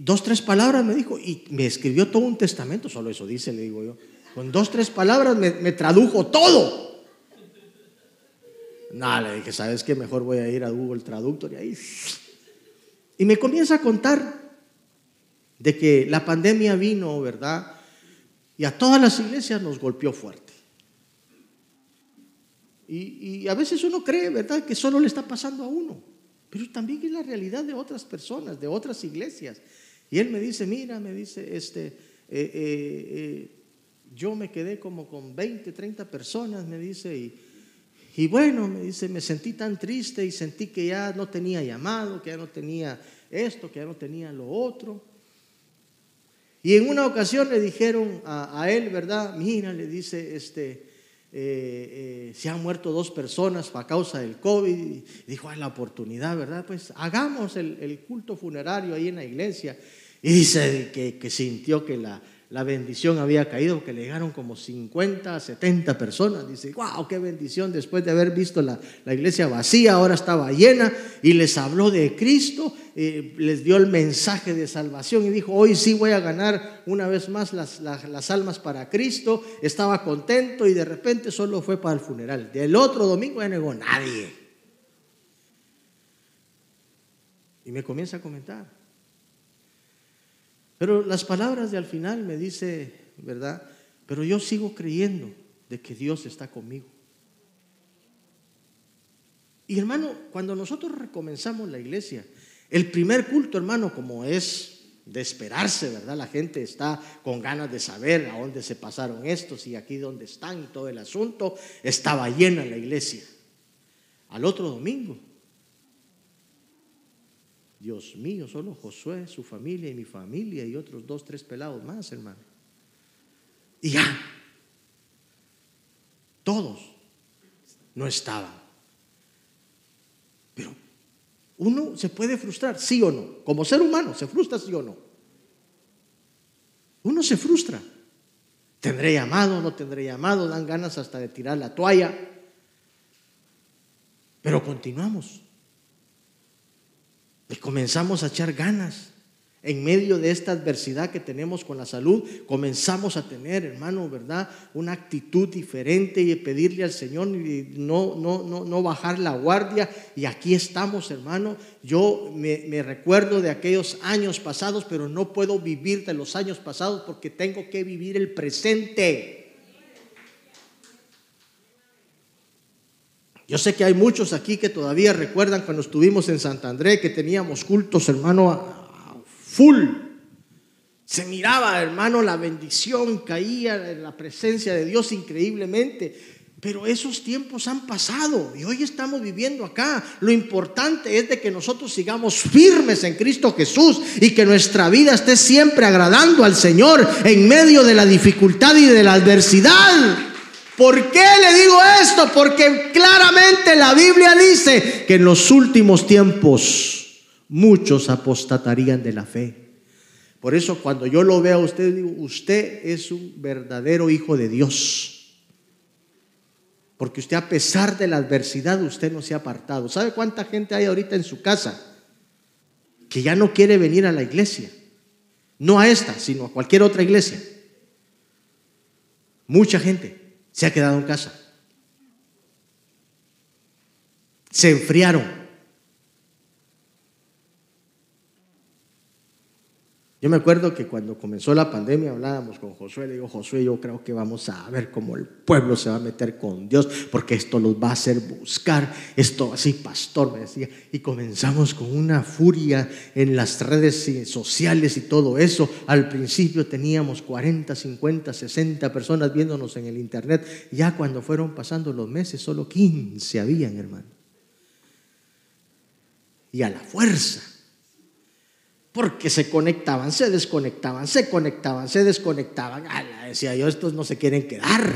Dos, tres palabras me dijo, y me escribió todo un testamento, solo eso dice, le digo yo. Con dos, tres palabras me, me tradujo todo. No, le dije, ¿sabes qué? Mejor voy a ir a Google Traductor y ahí. Y me comienza a contar de que la pandemia vino, ¿verdad? Y a todas las iglesias nos golpeó fuerte. Y, a veces uno cree, ¿verdad?, que solo le está pasando a uno. Pero también es la realidad de otras personas, de otras iglesias. Y él me dice, mira, me dice, este, eh, eh, eh, yo me quedé como con 20, 30 personas, me dice, y, y bueno, me dice, me sentí tan triste y sentí que ya no tenía llamado, que ya no tenía esto, que ya no tenía lo otro. Y en una ocasión le dijeron a, él, ¿verdad? Mira, le dice, este, eh, eh, se han muerto dos personas a causa del COVID. Y dijo, hay la oportunidad, ¿verdad? Pues hagamos el, culto funerario ahí en la iglesia. Y dice que sintió que la, la bendición había caído, que le llegaron como 50, 70 personas. Dice, wow, qué bendición, después de haber visto la, iglesia vacía, ahora estaba llena, y les habló de Cristo, eh, les dio el mensaje de salvación y dijo, hoy sí voy a ganar una vez más las, las, almas para Cristo. Estaba contento y de repente solo fue para el funeral. Del otro domingo ya negó nadie. Y me comienza a comentar. Pero las palabras de al final me dice, ¿verdad? Pero yo sigo creyendo de que Dios está conmigo. Y hermano, cuando nosotros recomenzamos la iglesia, el primer culto, hermano, como es de esperarse, ¿verdad? La gente está con ganas de saber a dónde se pasaron estos y aquí dónde están y todo el asunto. Estaba llena la iglesia. Al otro domingo, Dios mío, solo Josué, su familia y mi familia y otros dos, tres pelados más, hermano. Y ya, todos no estaban. Pero uno se puede frustrar, sí o no. Como ser humano, se frustra, sí o no. Uno se frustra. ¿Tendré llamado? ¿No tendré llamado? Dan ganas hasta de tirar la toalla. Pero continuamos. Comenzamos a echar ganas. En medio de esta adversidad que tenemos con la salud, comenzamos a tener, hermano, ¿verdad? Una actitud diferente y pedirle al Señor y no, no, no, no bajar la guardia. Y aquí estamos, hermano. Yo me recuerdo de aquellos años pasados, pero no puedo vivir de los años pasados porque tengo que vivir el presente. Yo sé que hay muchos aquí que todavía recuerdan cuando estuvimos en Santandré que teníamos cultos, hermano, full. Se miraba, hermano, la bendición caía en la presencia de Dios increíblemente. Pero esos tiempos han pasado y hoy estamos viviendo acá. Lo importante es de que nosotros sigamos firmes en Cristo Jesús y que nuestra vida esté siempre agradando al Señor en medio de la dificultad y de la adversidad. ¿Por qué le digo esto? Porque claramente la Biblia dice que en los últimos tiempos muchos apostatarían de la fe. Por eso cuando yo lo veo a usted, digo, usted es un verdadero hijo de Dios. Porque usted a pesar de la adversidad, usted no se ha apartado. ¿Sabe cuánta gente hay ahorita en su casa que ya no quiere venir a la iglesia? No a esta, sino a cualquier otra iglesia. Mucha gente se ha quedado en casa. Se enfriaron. Yo me acuerdo que cuando comenzó la pandemia hablábamos con Josué, le digo, Josué, yo creo que vamos a ver cómo el pueblo se va a meter con Dios, porque esto los va a hacer buscar, esto así, pastor, me decía, y comenzamos con una furia en las redes sociales y todo eso. Al principio teníamos 40, 50, 60 personas viéndonos en el internet, ya cuando fueron pasando los meses, solo 15 habían, hermano. Y a la fuerza porque se conectaban, se desconectaban, se conectaban, se desconectaban. decía yo, estos no se quieren quedar.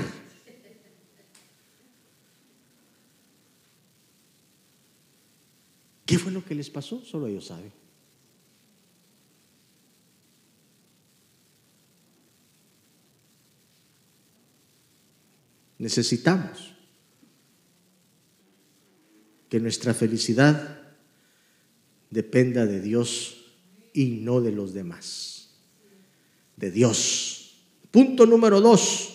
¿Qué fue lo que les pasó? Solo ellos saben. Necesitamos que nuestra felicidad dependa de Dios y no de los demás. De Dios. Punto número dos.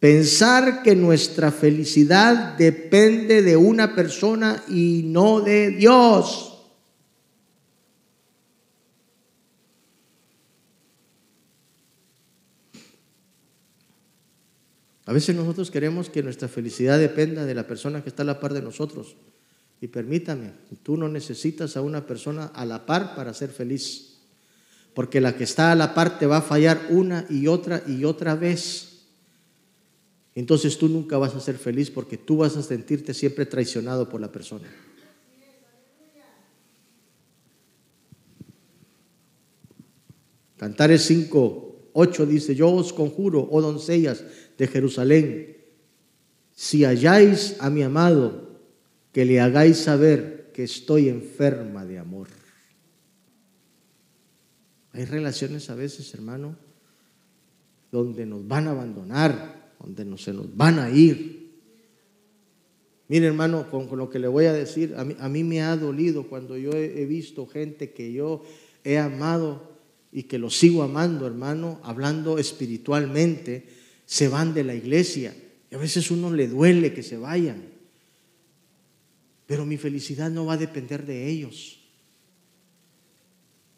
Pensar que nuestra felicidad depende de una persona y no de Dios. A veces nosotros queremos que nuestra felicidad dependa de la persona que está a la par de nosotros. Y permítame, tú no necesitas a una persona a la par para ser feliz, porque la que está a la par te va a fallar una y otra y otra vez. Entonces tú nunca vas a ser feliz porque tú vas a sentirte siempre traicionado por la persona. Cantares 5, 8 dice, yo os conjuro, oh doncellas de Jerusalén, si halláis a mi amado, que le hagáis saber que estoy enferma de amor. Hay relaciones a veces, hermano, donde nos van a abandonar, donde no se nos van a ir. Mire, hermano, con, lo que le voy a decir, a mí, me ha dolido cuando yo he, he visto gente que yo he amado y que lo sigo amando, hermano, hablando espiritualmente, se van de la iglesia. Y a veces uno le duele que se vayan. Pero mi felicidad no va a depender de ellos.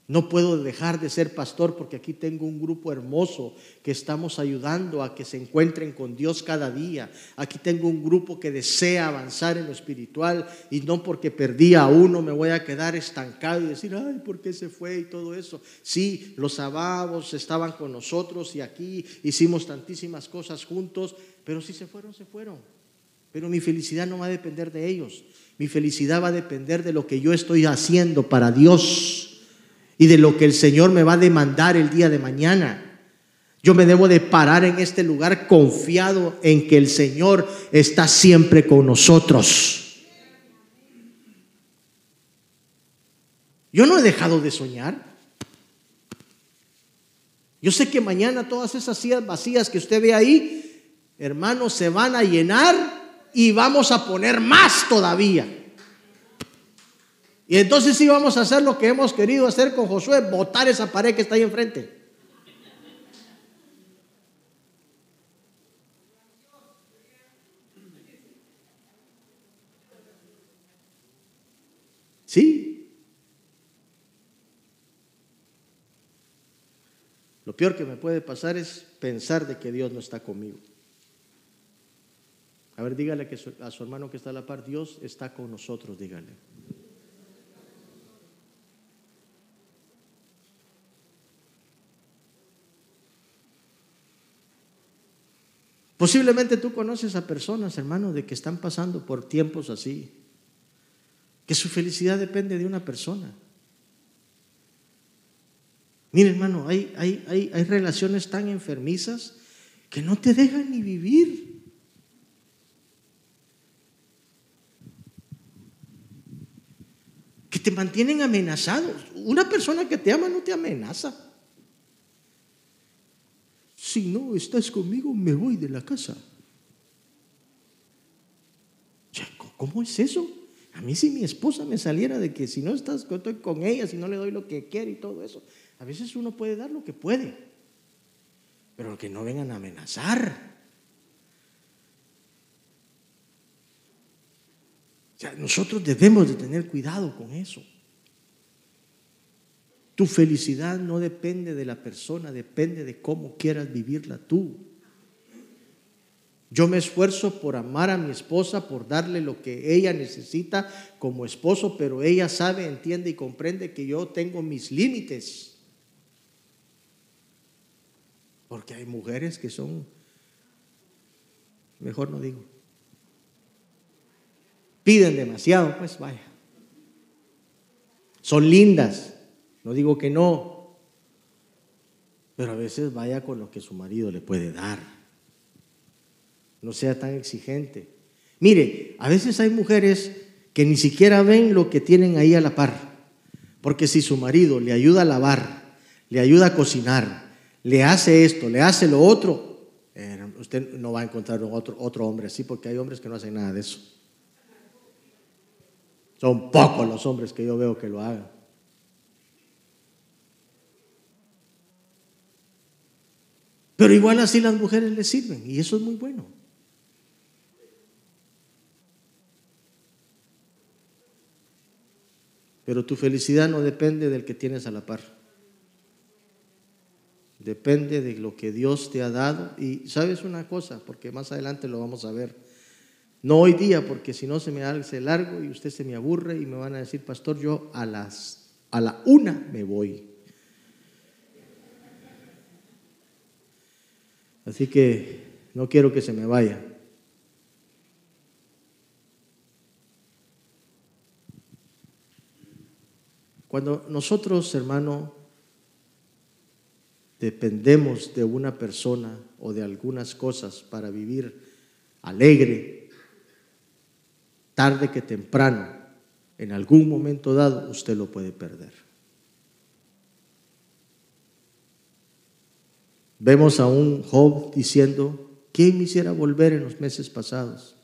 No puedo dejar de ser pastor porque aquí tengo un grupo hermoso que estamos ayudando a que se encuentren con Dios cada día. Aquí tengo un grupo que desea avanzar en lo espiritual y no porque perdí a uno me voy a quedar estancado y decir, ay, ¿por qué se fue y todo eso? Sí, los abados estaban con nosotros y aquí hicimos tantísimas cosas juntos, pero si se fueron, se fueron. Pero mi felicidad no va a depender de ellos. Mi felicidad va a depender de lo que yo estoy haciendo para Dios y de lo que el Señor me va a demandar el día de mañana. Yo me debo de parar en este lugar confiado en que el Señor está siempre con nosotros. Yo no he dejado de soñar. Yo sé que mañana todas esas sillas vacías que usted ve ahí, hermanos, se van a llenar y vamos a poner más todavía. Y entonces sí vamos a hacer lo que hemos querido hacer con Josué, botar esa pared que está ahí enfrente. Sí. Lo peor que me puede pasar es pensar de que Dios no está conmigo. A ver, dígale que a su hermano que está a la par, Dios está con nosotros, dígale. Posiblemente tú conoces a personas, hermano, de que están pasando por tiempos así, que su felicidad depende de una persona. Mire, hermano, hay, hay, hay, hay relaciones tan enfermizas que no te dejan ni vivir. Te mantienen amenazados. Una persona que te ama no te amenaza. Si no estás conmigo, me voy de la casa. ¿Cómo es eso? A mí si mi esposa me saliera de que si no estás estoy con ella, si no le doy lo que quiere y todo eso, a veces uno puede dar lo que puede, pero que no vengan a amenazar. Nosotros debemos de tener cuidado con eso. Tu felicidad no depende de la persona, depende de cómo quieras vivirla tú. Yo me esfuerzo por amar a mi esposa, por darle lo que ella necesita como esposo, pero ella sabe, entiende y comprende que yo tengo mis límites. Porque hay mujeres que son, mejor no digo, piden demasiado, pues vaya. Son lindas, no digo que no, pero a veces vaya con lo que su marido le puede dar. No sea tan exigente. Mire, a veces hay mujeres que ni siquiera ven lo que tienen ahí a la par. Porque si su marido le ayuda a lavar, le ayuda a cocinar, le hace esto, le hace lo otro, eh, usted no va a encontrar otro, otro hombre así porque hay hombres que no hacen nada de eso. Son pocos los hombres que yo veo que lo hagan. Pero igual así las mujeres le sirven y eso es muy bueno. Pero tu felicidad no depende del que tienes a la par. Depende de lo que Dios te ha dado. Y sabes una cosa, porque más adelante lo vamos a ver. No hoy día, porque si no se me hace largo y usted se me aburre y me van a decir, pastor, yo a las a la una me voy. Así que no quiero que se me vaya. Cuando nosotros, hermano, dependemos de una persona o de algunas cosas para vivir alegre, tarde que temprano, en algún momento dado, usted lo puede perder. Vemos a un Job diciendo, ¿quién me hiciera volver en los meses pasados?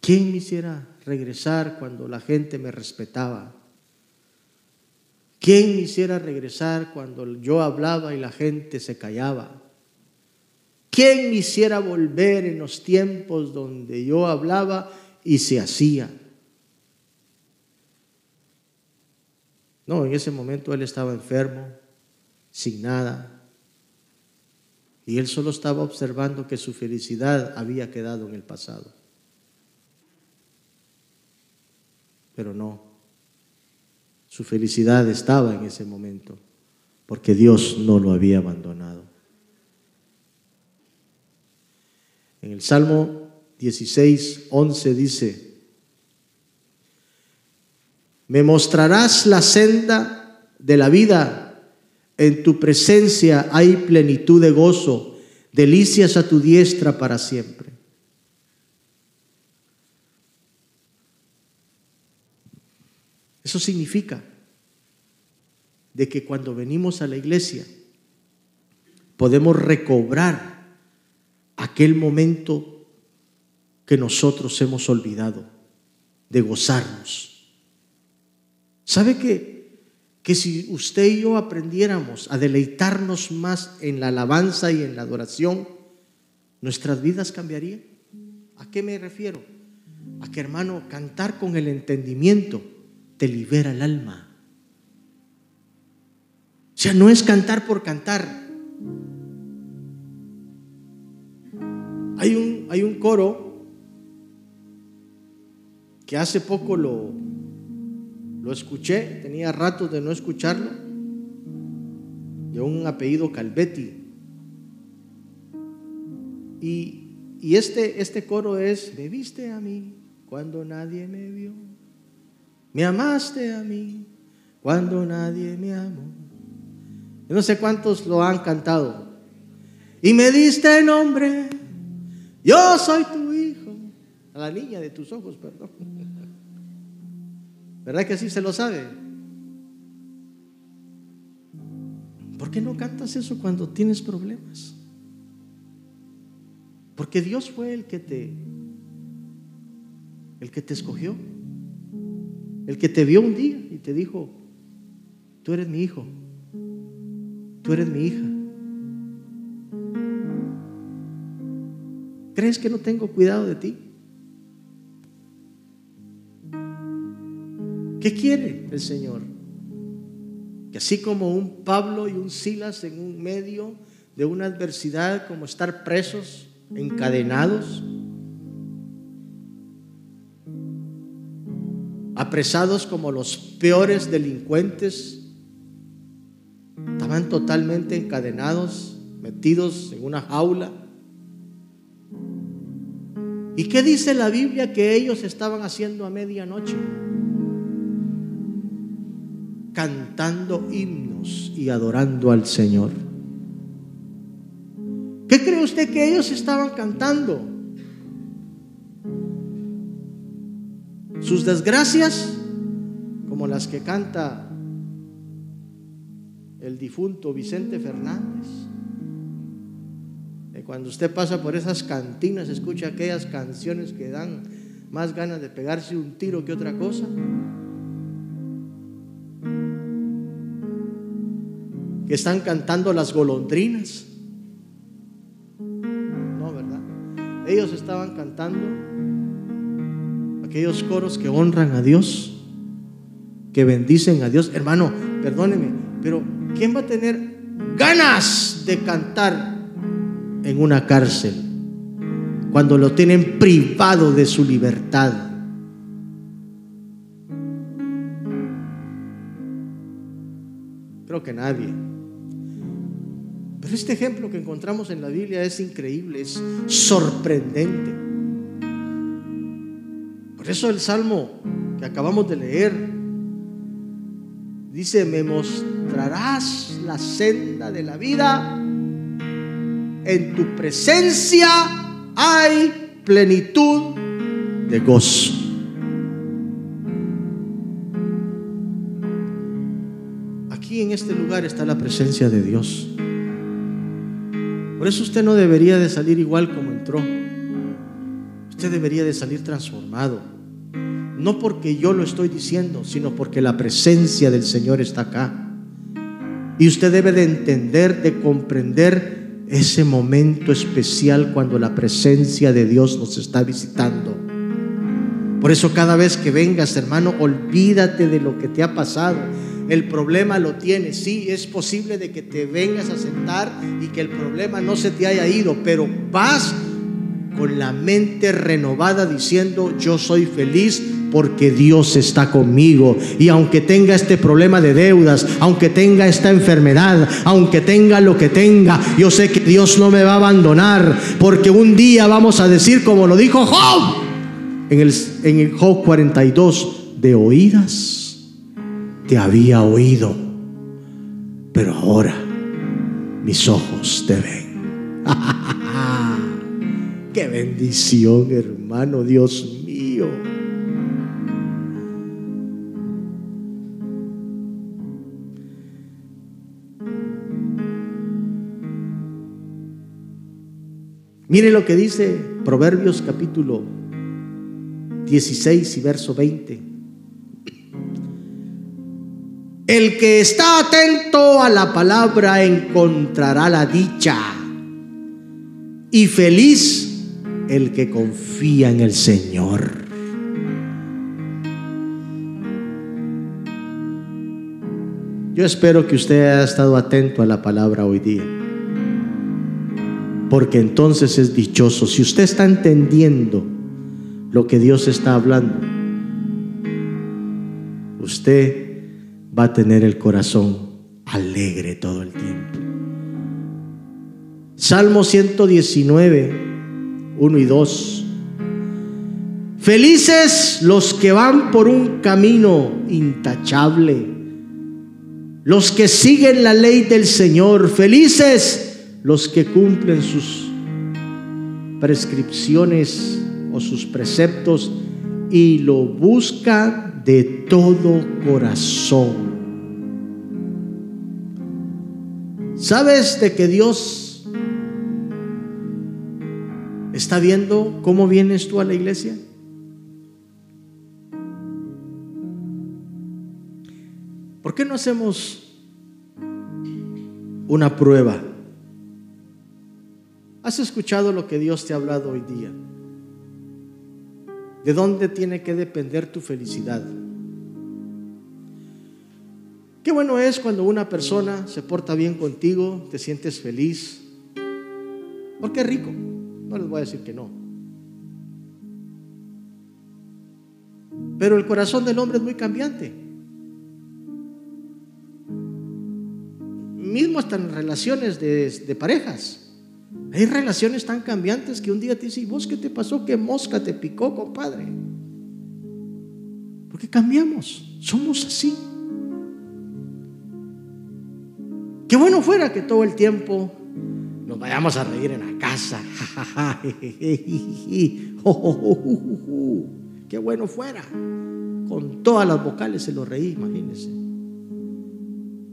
¿Quién me hiciera regresar cuando la gente me respetaba? ¿Quién me hiciera regresar cuando yo hablaba y la gente se callaba? ¿Quién me hiciera volver en los tiempos donde yo hablaba y se hacía? No, en ese momento él estaba enfermo, sin nada, y él solo estaba observando que su felicidad había quedado en el pasado. Pero no, su felicidad estaba en ese momento, porque Dios no lo había abandonado. En el Salmo 16, 11 dice, me mostrarás la senda de la vida en tu presencia hay plenitud de gozo, delicias a tu diestra para siempre. Eso significa de que cuando venimos a la iglesia, podemos recobrar aquel momento que nosotros hemos olvidado de gozarnos. ¿Sabe que, que si usted y yo aprendiéramos a deleitarnos más en la alabanza y en la adoración, nuestras vidas cambiarían? ¿A qué me refiero? A que hermano, cantar con el entendimiento te libera el alma. O sea, no es cantar por cantar. Hay un, hay un coro que hace poco lo, lo escuché, tenía ratos de no escucharlo, de un apellido Calvetti. Y, y este, este coro es, me viste a mí cuando nadie me vio, me amaste a mí cuando nadie me amó. Yo no sé cuántos lo han cantado. Y me diste nombre, yo soy tu hijo. A la niña de tus ojos, perdón. ¿Verdad que así se lo sabe? ¿Por qué no cantas eso cuando tienes problemas? Porque Dios fue el que te el que te escogió. El que te vio un día y te dijo, tú eres mi hijo. Tú eres mi hija. ¿Crees que no tengo cuidado de ti? ¿Qué quiere el Señor? Que así como un Pablo y un Silas en un medio de una adversidad como estar presos, encadenados, apresados como los peores delincuentes, estaban totalmente encadenados, metidos en una jaula. ¿Y qué dice la Biblia que ellos estaban haciendo a medianoche? Cantando himnos y adorando al Señor. ¿Qué cree usted que ellos estaban cantando? Sus desgracias, como las que canta el difunto Vicente Fernández. Cuando usted pasa por esas cantinas, escucha aquellas canciones que dan más ganas de pegarse un tiro que otra cosa. Que están cantando las golondrinas. Ellos estaban cantando aquellos coros que honran a Dios, que bendicen a Dios. Hermano, perdóneme, pero ¿quién va a tener ganas de cantar en una cárcel cuando lo tienen privado de su libertad? Creo que nadie. Pero este ejemplo que encontramos en la Biblia es increíble, es sorprendente. Por eso el salmo que acabamos de leer dice, me mostrarás la senda de la vida, en tu presencia hay plenitud de gozo. Aquí en este lugar está la presencia de Dios. Por eso usted no debería de salir igual como entró. Usted debería de salir transformado. No porque yo lo estoy diciendo, sino porque la presencia del Señor está acá. Y usted debe de entender, de comprender ese momento especial cuando la presencia de Dios nos está visitando. Por eso cada vez que vengas, hermano, olvídate de lo que te ha pasado el problema lo tienes. Sí, es posible de que te vengas a sentar y que el problema no se te haya ido, pero vas con la mente renovada diciendo, yo soy feliz porque Dios está conmigo. Y aunque tenga este problema de deudas, aunque tenga esta enfermedad, aunque tenga lo que tenga, yo sé que Dios no me va a abandonar, porque un día vamos a decir como lo dijo Job en el, en el Job 42, de oídas te había oído, pero ahora mis ojos te ven. Qué bendición, hermano, Dios mío. Mire lo que dice Proverbios capítulo 16 y verso 20. El que está atento a la palabra encontrará la dicha. Y feliz el que confía en el Señor. Yo espero que usted haya estado atento a la palabra hoy día. Porque entonces es dichoso. Si usted está entendiendo lo que Dios está hablando, usted va a tener el corazón alegre todo el tiempo. Salmo 119, 1 y 2. Felices los que van por un camino intachable los que siguen la ley del Señor, felices los que cumplen sus prescripciones o sus preceptos y lo buscan de todo corazón. ¿Sabes de que Dios está viendo cómo vienes tú a la iglesia? ¿Por qué no hacemos una prueba? ¿Has escuchado lo que Dios te ha hablado hoy día? ¿De dónde tiene que depender tu felicidad? Qué bueno es cuando una persona se porta bien contigo, te sientes feliz, porque es rico. No les voy a decir que no. Pero el corazón del hombre es muy cambiante. mismo hasta en relaciones de, parejas. Hay relaciones tan cambiantes que un día te dice, ¿y vos qué te pasó? ¿Qué mosca te picó, compadre? Porque cambiamos, somos así. Qué bueno fuera que todo el tiempo nos vayamos a reír en la casa. Qué bueno fuera. Con todas las vocales se lo reí, imagínense.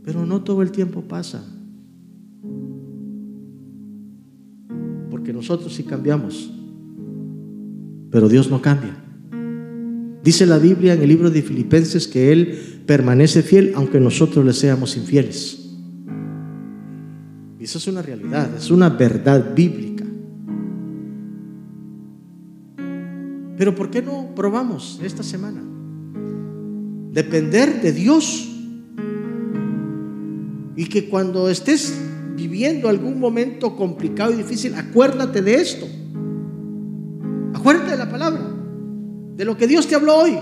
Pero no todo el tiempo pasa. Porque nosotros sí cambiamos. Pero Dios no cambia. Dice la Biblia en el libro de Filipenses que Él permanece fiel aunque nosotros le seamos infieles. Y eso es una realidad, es una verdad bíblica. Pero ¿por qué no probamos esta semana? Depender de Dios y que cuando estés viviendo algún momento complicado y difícil, acuérdate de esto. Acuérdate de la palabra, de lo que Dios te habló hoy.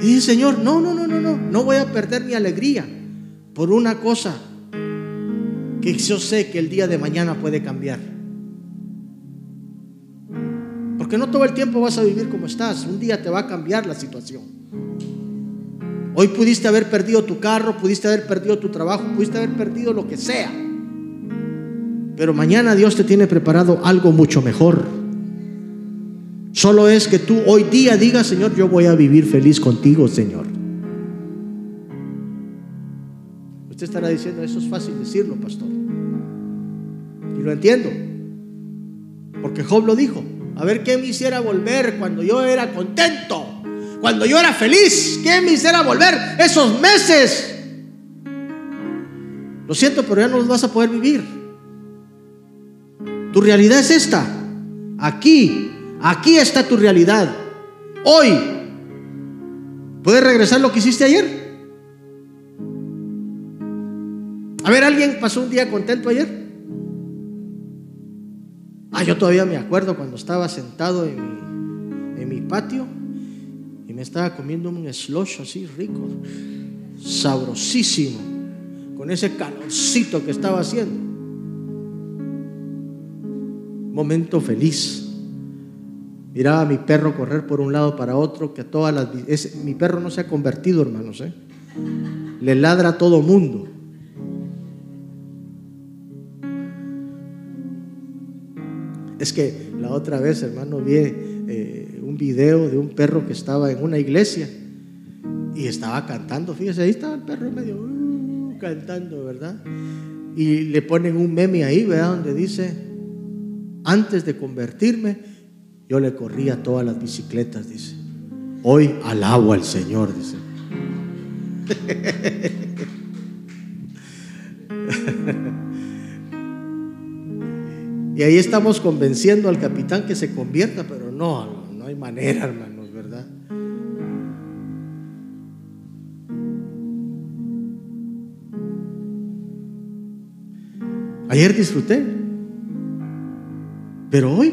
Y dice, Señor, no, no, no, no, no, no voy a perder mi alegría por una cosa que yo sé que el día de mañana puede cambiar. Porque no todo el tiempo vas a vivir como estás, un día te va a cambiar la situación. Hoy pudiste haber perdido tu carro, pudiste haber perdido tu trabajo, pudiste haber perdido lo que sea. Pero mañana Dios te tiene preparado algo mucho mejor. Solo es que tú hoy día digas, Señor, yo voy a vivir feliz contigo, Señor. Usted estará diciendo, eso es fácil decirlo, pastor. Y lo entiendo. Porque Job lo dijo. A ver qué me hiciera volver cuando yo era contento cuando yo era feliz. ¿Qué me hiciera volver esos meses? Lo siento, pero ya no los vas a poder vivir. Tu realidad es esta. Aquí, aquí está tu realidad. Hoy, ¿puedes regresar lo que hiciste ayer? A ver, ¿alguien pasó un día contento ayer? Ah, yo todavía me acuerdo cuando estaba sentado en mi, patio me estaba comiendo un slush así rico, sabrosísimo, con ese calorcito que estaba haciendo. Momento feliz. Miraba a mi perro correr por un lado para otro, que todas las... mi perro no se ha convertido, hermanos. ¿eh? Le ladra a todo mundo. Es que la otra vez, hermano, vi eh, un video de un perro que estaba en una iglesia y estaba cantando. Fíjese, ahí estaba el perro medio uh, cantando, ¿verdad? Y le ponen un meme ahí, ¿verdad? Donde dice, Antes de convertirme, yo le corría todas las bicicletas, dice. Hoy alabo al Señor, dice. y ahí estamos convenciendo al capitán que se convierta, pero no, no hay manera, hermanos, ¿verdad? Ayer disfruté, pero hoy,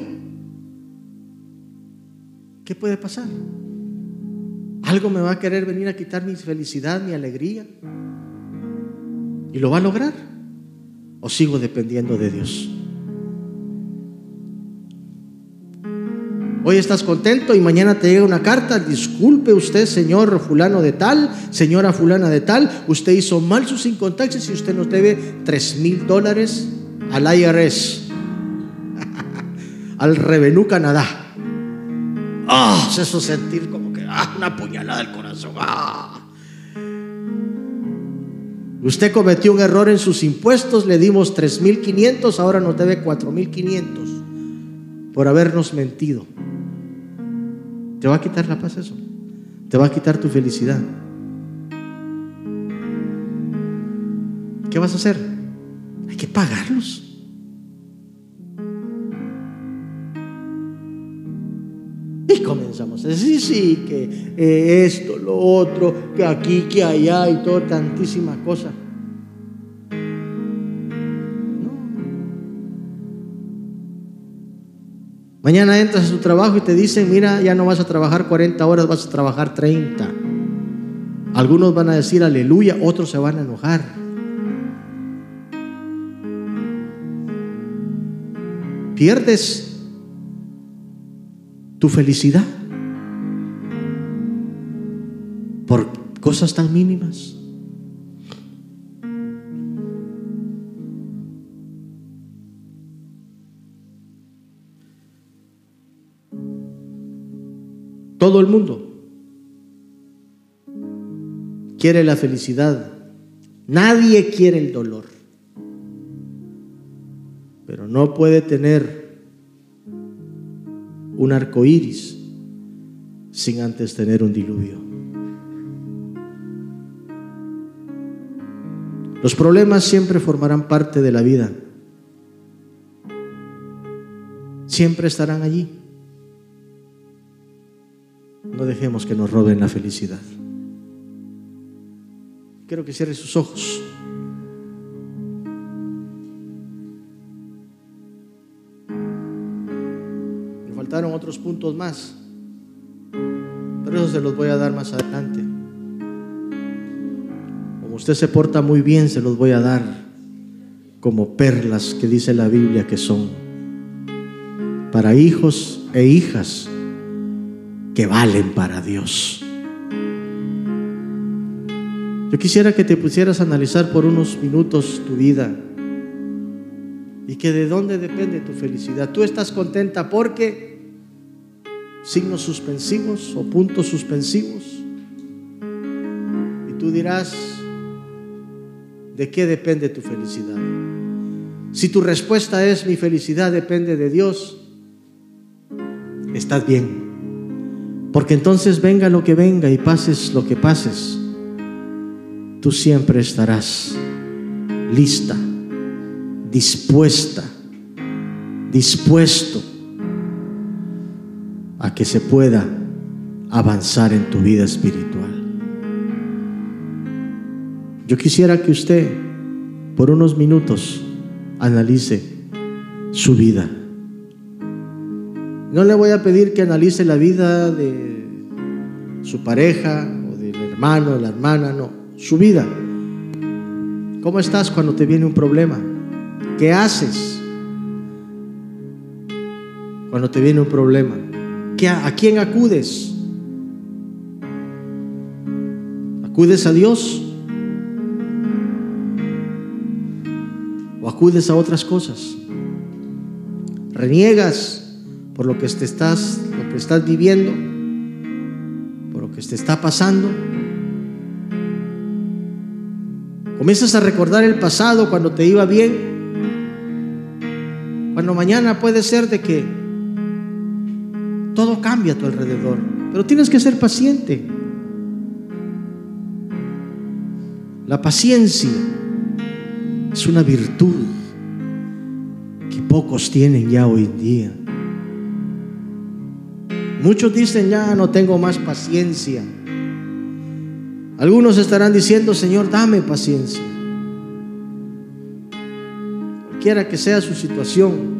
¿qué puede pasar? ¿Algo me va a querer venir a quitar mi felicidad, mi alegría? ¿Y lo va a lograr? ¿O sigo dependiendo de Dios? Hoy estás contento y mañana te llega una carta, disculpe usted, señor fulano de tal, señora fulana de tal, usted hizo mal sus incontaxes y usted nos debe tres mil dólares al IRS, al Revenue Canadá. Ah, eso sentir como que ah, una puñalada al corazón. Ah. Usted cometió un error en sus impuestos, le dimos 3.500, ahora nos debe 4.500 por habernos mentido. ¿Te va a quitar la paz eso? ¿Te va a quitar tu felicidad? ¿Qué vas a hacer? Hay que pagarlos. Y comenzamos a decir, sí, que eh, esto, lo otro, que aquí, que allá y todo, tantísimas cosas. Mañana entras a su trabajo y te dicen, mira, ya no vas a trabajar 40 horas, vas a trabajar 30. Algunos van a decir aleluya, otros se van a enojar. Pierdes tu felicidad por cosas tan mínimas. Todo el mundo quiere la felicidad. Nadie quiere el dolor. Pero no puede tener un arco iris sin antes tener un diluvio. Los problemas siempre formarán parte de la vida. Siempre estarán allí. No dejemos que nos roben la felicidad. Quiero que cierre sus ojos. Puntos más, pero eso se los voy a dar más adelante. Como usted se porta muy bien, se los voy a dar como perlas que dice la Biblia que son para hijos e hijas que valen para Dios. Yo quisiera que te pusieras a analizar por unos minutos tu vida y que de dónde depende tu felicidad. Tú estás contenta porque signos suspensivos o puntos suspensivos. Y tú dirás, ¿de qué depende tu felicidad? Si tu respuesta es mi felicidad depende de Dios, estás bien. Porque entonces venga lo que venga y pases lo que pases, tú siempre estarás lista, dispuesta, dispuesto a que se pueda avanzar en tu vida espiritual. Yo quisiera que usted por unos minutos analice su vida. No le voy a pedir que analice la vida de su pareja o del hermano, de la hermana, no, su vida. ¿Cómo estás cuando te viene un problema? ¿Qué haces cuando te viene un problema? ¿A quién acudes? ¿Acudes a Dios? ¿O acudes a otras cosas? ¿Reniegas? por lo que te estás, lo que estás viviendo, por lo que te está pasando. Comienzas a recordar el pasado cuando te iba bien, Cuando mañana puede ser de que todo cambia a tu alrededor, pero tienes que ser paciente. La paciencia es una virtud que pocos tienen ya hoy en día. Muchos dicen, ya no tengo más paciencia. Algunos estarán diciendo, Señor, dame paciencia. Quiera que sea su situación,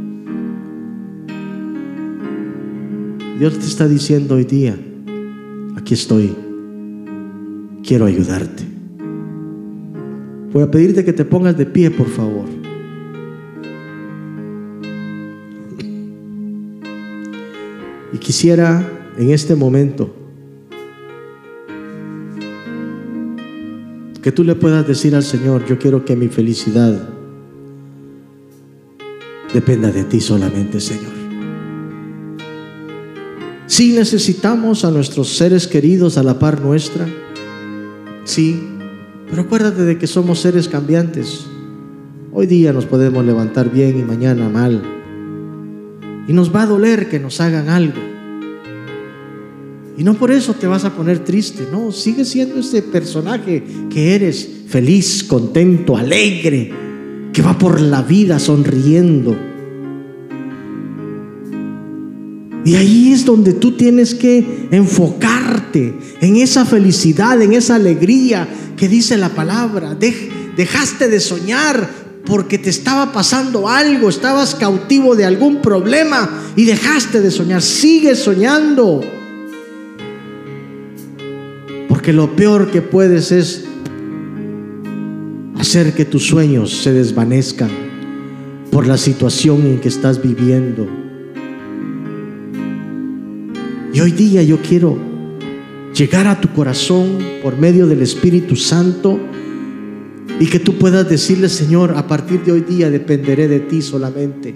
Dios te está diciendo hoy día, aquí estoy, quiero ayudarte. Voy a pedirte que te pongas de pie, por favor. Y quisiera en este momento que tú le puedas decir al Señor, yo quiero que mi felicidad dependa de ti solamente, Señor. Si necesitamos a nuestros seres queridos a la par nuestra, sí, pero acuérdate de que somos seres cambiantes. Hoy día nos podemos levantar bien y mañana mal. Y nos va a doler que nos hagan algo. Y no por eso te vas a poner triste, no, sigue siendo ese personaje que eres, feliz, contento, alegre, que va por la vida sonriendo. Y ahí es donde tú tienes que enfocarte en esa felicidad, en esa alegría que dice la palabra. dejaste de soñar porque te estaba pasando algo, estabas cautivo de algún problema y dejaste de soñar. Sigue soñando. Porque lo peor que puedes es hacer que tus sueños se desvanezcan por la situación en que estás viviendo. Hoy día yo quiero llegar a tu corazón por medio del Espíritu Santo y que tú puedas decirle, Señor, a partir de hoy día dependeré de ti solamente.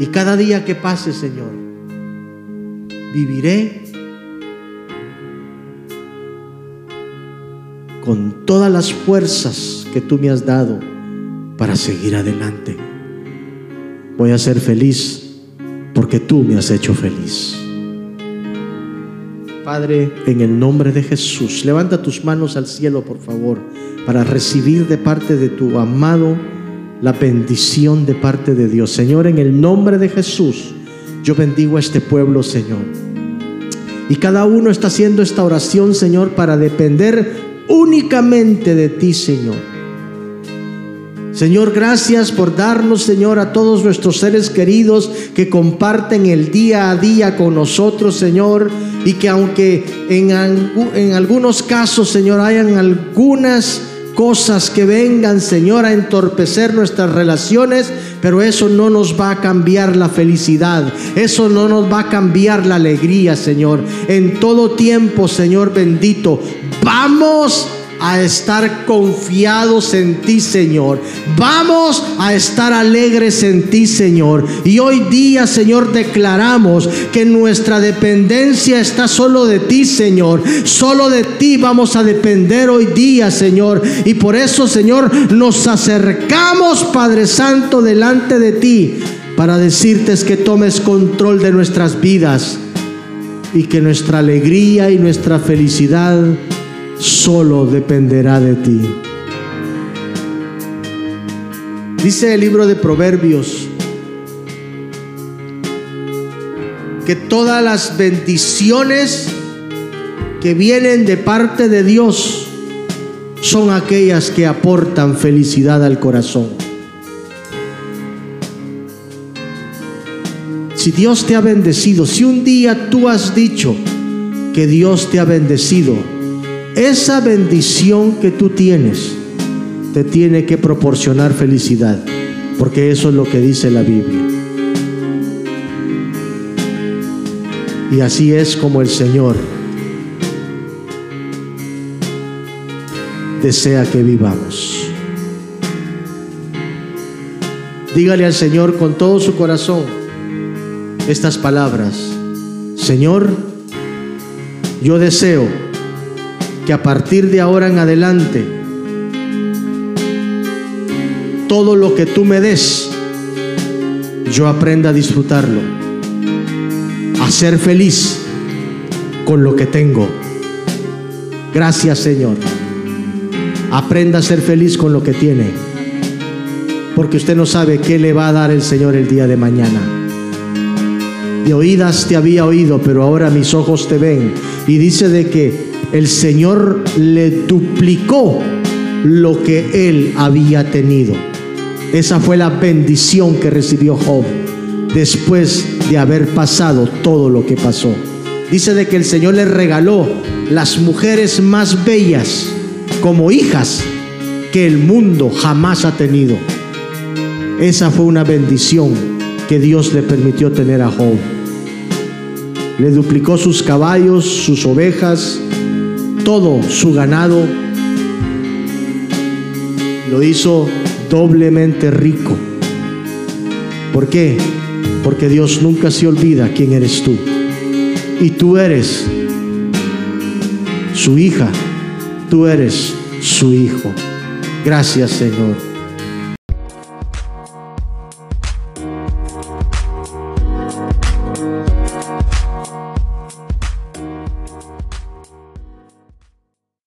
Y cada día que pase, Señor, viviré con todas las fuerzas que tú me has dado para seguir adelante. Voy a ser feliz porque tú me has hecho feliz. Padre, en el nombre de Jesús, levanta tus manos al cielo, por favor, para recibir de parte de tu amado la bendición de parte de Dios. Señor, en el nombre de Jesús, yo bendigo a este pueblo, Señor. Y cada uno está haciendo esta oración, Señor, para depender únicamente de ti, Señor. Señor, gracias por darnos, Señor, a todos nuestros seres queridos que comparten el día a día con nosotros, Señor, y que aunque en, algunos casos, Señor, hayan algunas cosas que vengan, Señor, a entorpecer nuestras relaciones, pero eso no nos va a cambiar la felicidad, eso no nos va a cambiar la alegría, Señor. En todo tiempo, Señor bendito, vamos a estar confiados en ti, Señor. Vamos a estar alegres en ti, Señor. Y hoy día, Señor, declaramos que nuestra dependencia está solo de ti, Señor. Solo de ti vamos a depender hoy día, Señor. Y por eso, Señor, nos acercamos, Padre Santo, delante de ti para decirte que tomes control de nuestras vidas y que nuestra alegría y nuestra felicidad solo dependerá de ti. Dice el libro de Proverbios que todas las bendiciones que vienen de parte de Dios son aquellas que aportan felicidad al corazón. Si Dios te ha bendecido, si un día tú has dicho que Dios te ha bendecido, esa bendición que tú tienes te tiene que proporcionar felicidad, porque eso es lo que dice la Biblia. Y así es como el Señor desea que vivamos. Dígale al Señor con todo su corazón estas palabras. Señor, yo deseo a partir de ahora en adelante, todo lo que tú me des yo aprenda a disfrutarlo, a ser feliz con lo que tengo. Gracias Señor. Aprenda a ser feliz con lo que tiene, porque usted no sabe qué le va a dar el Señor el día de mañana. De oídas te había oído, pero ahora mis ojos te ven. Y dice de que el Señor le duplicó lo que él había tenido. Esa fue la bendición que recibió Job después de haber pasado todo lo que pasó. Dice de que el Señor le regaló las mujeres más bellas como hijas que el mundo jamás ha tenido. Esa fue una bendición que Dios le permitió tener a Job. Le duplicó sus caballos, sus ovejas, todo su ganado. Lo hizo doblemente rico. ¿Por qué? Porque Dios nunca se olvida quién eres tú. Y tú eres su hija, tú eres su hijo. Gracias Señor.